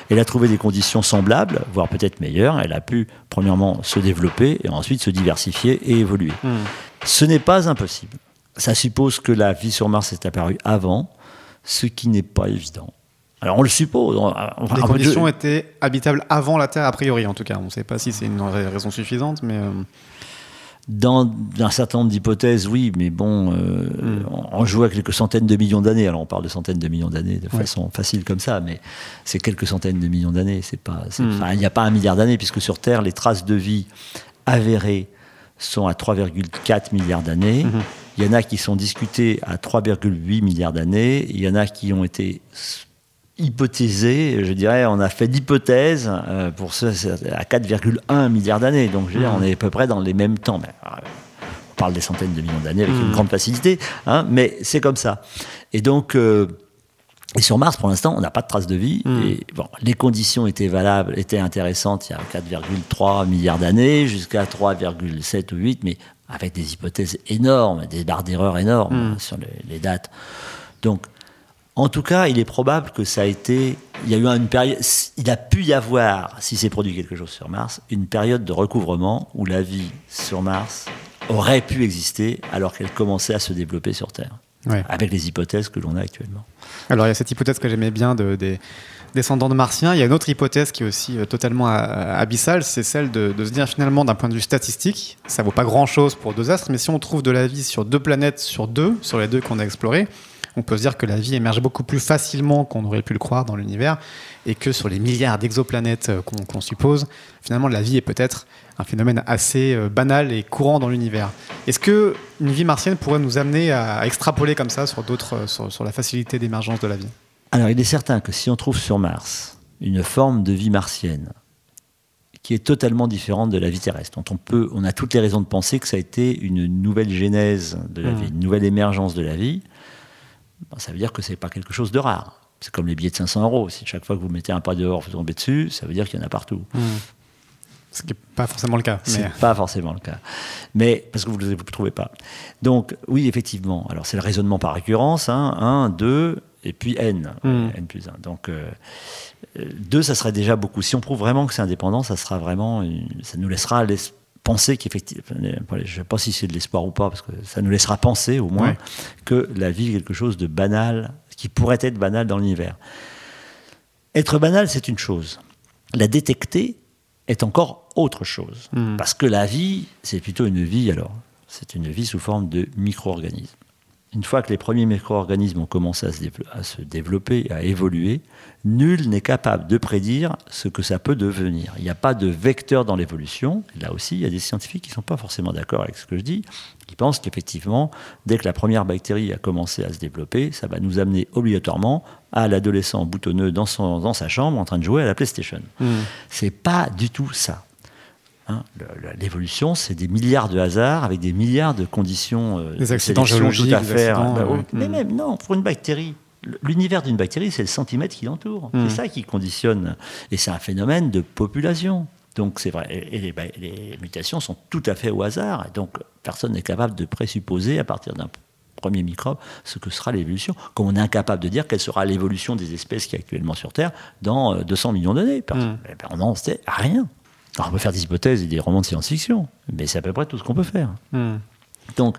Elle a trouvé des conditions semblables, voire peut-être meilleures. Elle a pu, premièrement, se développer et ensuite se diversifier et évoluer. Hmm. Ce n'est pas impossible. Ça suppose que la vie sur Mars est apparue avant, ce qui n'est pas évident. Alors on le suppose. Les conditions étaient habitables avant la Terre, a priori en tout cas. On ne sait pas si c'est une raison suffisante, mais... Euh, dans un certain nombre d'hypothèses, oui, mais bon, euh, hmm. on, joue à quelques centaines de millions d'années. Alors on parle de centaines de millions d'années de façon facile comme ça, mais c'est quelques centaines de millions d'années. C'est pas, hmm. il n'y a pas un milliard d'années puisque sur Terre, les traces de vie avérées sont à 3,4 milliards d'années. Mhm. Il y en a qui sont discutés à 3,8 milliards d'années. Il y en a qui ont été hypothésés. Je dirais, on a fait l'hypothèse euh, pour ce à 4,1 milliards d'années. Donc, je veux dire, mhm. on est à peu près dans les mêmes temps. Mais, euh, on parle des centaines de millions d'années avec une mhm. grande facilité, hein, mais c'est comme ça. Et donc, euh, et sur Mars, pour l'instant, on n'a pas de traces de vie. Et bon, les conditions étaient valables, étaient intéressantes il y a 4,3 milliards d'années, jusqu'à 3,7 ou 8, mais avec des hypothèses énormes, des barres d'erreur énormes hmm. sur les, dates. Donc, en tout cas, il est probable que ça a été. Il y a eu une période. Il a pu y avoir, si s'est produit quelque chose sur Mars, une période de recouvrement où la vie sur Mars aurait pu exister alors qu'elle commençait à se développer sur Terre avec les hypothèses que l'on a actuellement. Alors il y a cette hypothèse que j'aimais bien de, des descendants de martiens. Il y a une autre hypothèse qui est aussi euh, totalement euh, abyssale, c'est celle de, se dire finalement d'un point de vue statistique, ça vaut pas grand-chose pour deux astres, mais si on trouve de la vie sur deux planètes sur deux, sur les deux qu'on a explorées, on peut se dire que la vie émerge beaucoup plus facilement qu'on aurait pu le croire dans l'univers et que sur les milliards d'exoplanètes euh, qu'on suppose, finalement la vie est peut-être un phénomène assez euh, banal et courant dans l'univers. Est-ce que une vie martienne pourrait nous amener à extrapoler comme ça sur d'autres, euh, sur, la facilité d'émergence de la vie? Alors il est certain que si on trouve sur Mars une forme de vie martienne qui est totalement différente de la vie terrestre. dont on, peut, on a toutes les raisons de penser que ça a été une nouvelle genèse de la mmh. vie, une nouvelle émergence de la vie. Ça veut dire que ce n'est pas quelque chose de rare. C'est comme les billets de 500 euros. Si chaque fois que vous mettez un pas dehors, vous tombez dessus, ça veut dire qu'il y en a partout. Mmh. Ce qui n'est pas forcément le cas. C'est pas forcément le cas. Mais parce que vous ne le trouvez pas. Donc, oui, effectivement. Alors, c'est le raisonnement par récurrence. Hein, 1, 2, et puis n. Hmm. n plus 1. Donc, 2, euh, ça serait déjà beaucoup. Si on prouve vraiment que c'est indépendant, ça sera vraiment. ça nous laissera penser qu'effectivement. Je ne sais pas si c'est de l'espoir ou pas, parce que ça nous laissera penser au moins que la vie est quelque chose de banal, qui pourrait être banal dans l'univers. Être banal, c'est une chose. La détecter, est encore autre chose. Hmm. Parce que la vie, c'est plutôt une vie alors. C'est une vie sous forme de micro-organismes. Une fois que les premiers micro-organismes ont commencé à se, à se, développer, à évoluer, nul n'est capable de prédire ce que ça peut devenir. Il n'y a pas de vecteur dans l'évolution. Là aussi, il y a des scientifiques qui ne sont pas forcément d'accord avec ce que je dis, qui pensent qu'effectivement, dès que la première bactérie a commencé à se développer, ça va nous amener obligatoirement à l'adolescent boutonneux dans, son, dans sa chambre en train de jouer à la PlayStation. Ce hmm. C'est pas du tout ça. Hein, l'évolution, c'est des milliards de hasards avec des milliards de conditions euh, des accidents géologiques tout à faire. Bah mais même non, pour une bactérie, l'univers d'une bactérie, c'est le centimètre qui l'entoure. C'est hmm. ça qui conditionne. Et c'est un phénomène de population. Donc c'est vrai. Et, les, les, mutations sont tout à fait au hasard. Et donc personne n'est capable de présupposer à partir d'un premier microbe ce que sera l'évolution. Comme on est incapable de dire quelle sera l'évolution des espèces qui est actuellement sur Terre dans 200 euh, millions d'années. Hmm. Eh ben, on n'en sait rien. Alors, on peut faire des hypothèses et des romans de science-fiction, mais c'est à peu près tout ce qu'on peut faire. Hmm. Donc,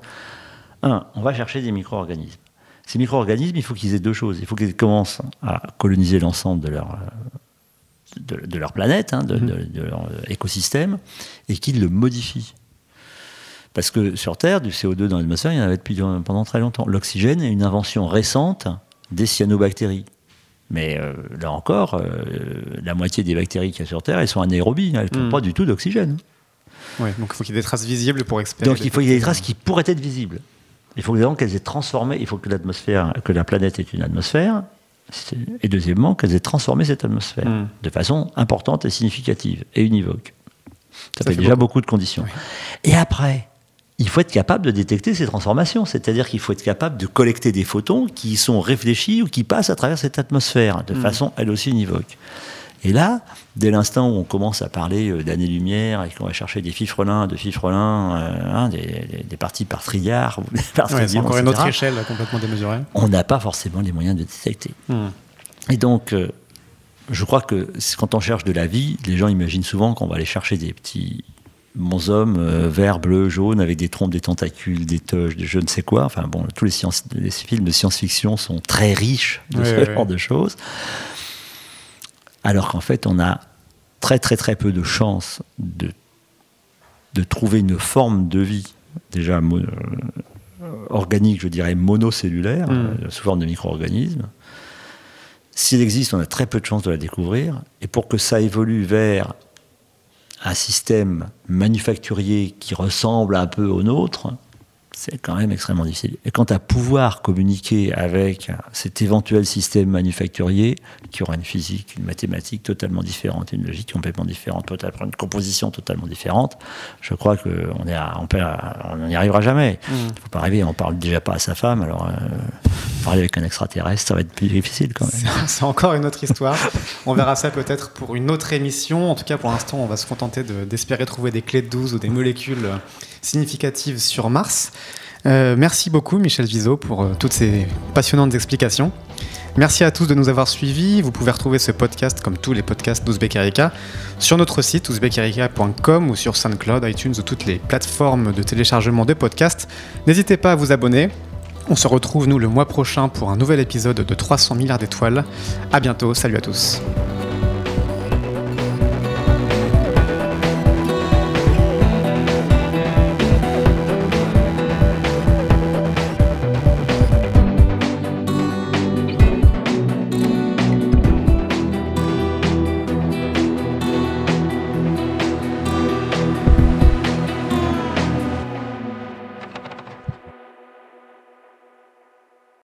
un, on va chercher des micro-organismes. Ces micro-organismes, il faut qu'ils aient deux choses. Il faut qu'ils commencent à coloniser l'ensemble de leur, euh, de, de leur planète, hein, de, de- de leur euh, écosystème, et qu'ils le modifient. Parce que sur Terre, du CO2 dans l'atmosphère, il y en avait depuis pendant très longtemps. L'oxygène est une invention récente des cyanobactéries. Mais euh, là encore, euh, la moitié des bactéries qu'il y a sur Terre, elles sont anaérobies. Elles ne trouvent Mm. pas du tout d'oxygène. Ouais, donc il faut qu'il y ait des traces visibles pour expérimenter. Donc il faut qu'il y ait des traces qui pourraient être visibles. Il faut qu'elles aient transformé, il faut que l'atmosphère, que la planète ait une atmosphère, et deuxièmement qu'elles aient transformé cette atmosphère Mm. de façon importante et significative et univoque. Ça, Ça fait fait déjà beaucoup. beaucoup de conditions. Et après, il faut être capable de détecter ces transformations, c'est-à-dire qu'il faut être capable de collecter des photons qui sont réfléchis ou qui passent à travers cette atmosphère de Mm. façon elle aussi univoque. Et là, dès l'instant où on commence à parler euh, d'années-lumière et qu'on va chercher des fifrelins, de fifrelins, euh, hein, des, des- des parties par trilliard, ou par Ouais, c'est encore une autre échelle complètement démesurée. on n'a pas forcément les moyens de détecter. Hmm. Et donc, euh, je crois que quand on cherche de la vie, les gens imaginent souvent qu'on va aller chercher des petits bonshommes euh, verts, bleus, jaunes, avec des trompes, des tentacules, des toges, de je ne sais quoi. Enfin bon, tous les, films de science-fiction sont très riches de ce genre de choses. Alors qu'en fait, on a très très très peu de chances de, de trouver une forme de vie, déjà euh, organique, je dirais monocellulaire, Mm. euh, sous forme de micro-organismes. S'il existe, on a très peu de chances de la découvrir. Et pour que ça évolue vers un système manufacturier qui ressemble un peu au nôtre, c'est quand même extrêmement difficile. Et quant à pouvoir communiquer avec cet éventuel système manufacturier, qui aura une physique, une mathématique totalement différente, une logique complètement différente, peut-être une composition totalement différente, je crois qu'on on n'y arrivera jamais. Il ne faut pas rêver, on parle déjà pas à sa femme, alors euh, parler avec un extraterrestre, ça va être plus difficile quand même. C'est- encore une autre histoire. On verra ça peut-être pour une autre émission. En tout cas, pour l'instant, on va se contenter de- d'espérer trouver des clés de 12 ou des molécules significatives sur Mars. Euh, merci beaucoup, Michel Vizot, pour euh, toutes ces passionnantes explications. Merci à tous de nous avoir suivis. Vous pouvez retrouver ce podcast, comme tous les podcasts d'Ouzbek Erika, sur notre site ouzbekerika.com ou sur SoundCloud, iTunes ou toutes les plateformes de téléchargement de podcasts. N'hésitez pas à vous abonner. On se retrouve, nous, le mois prochain pour un nouvel épisode de 300 milliards d'étoiles. À bientôt. Salut à tous.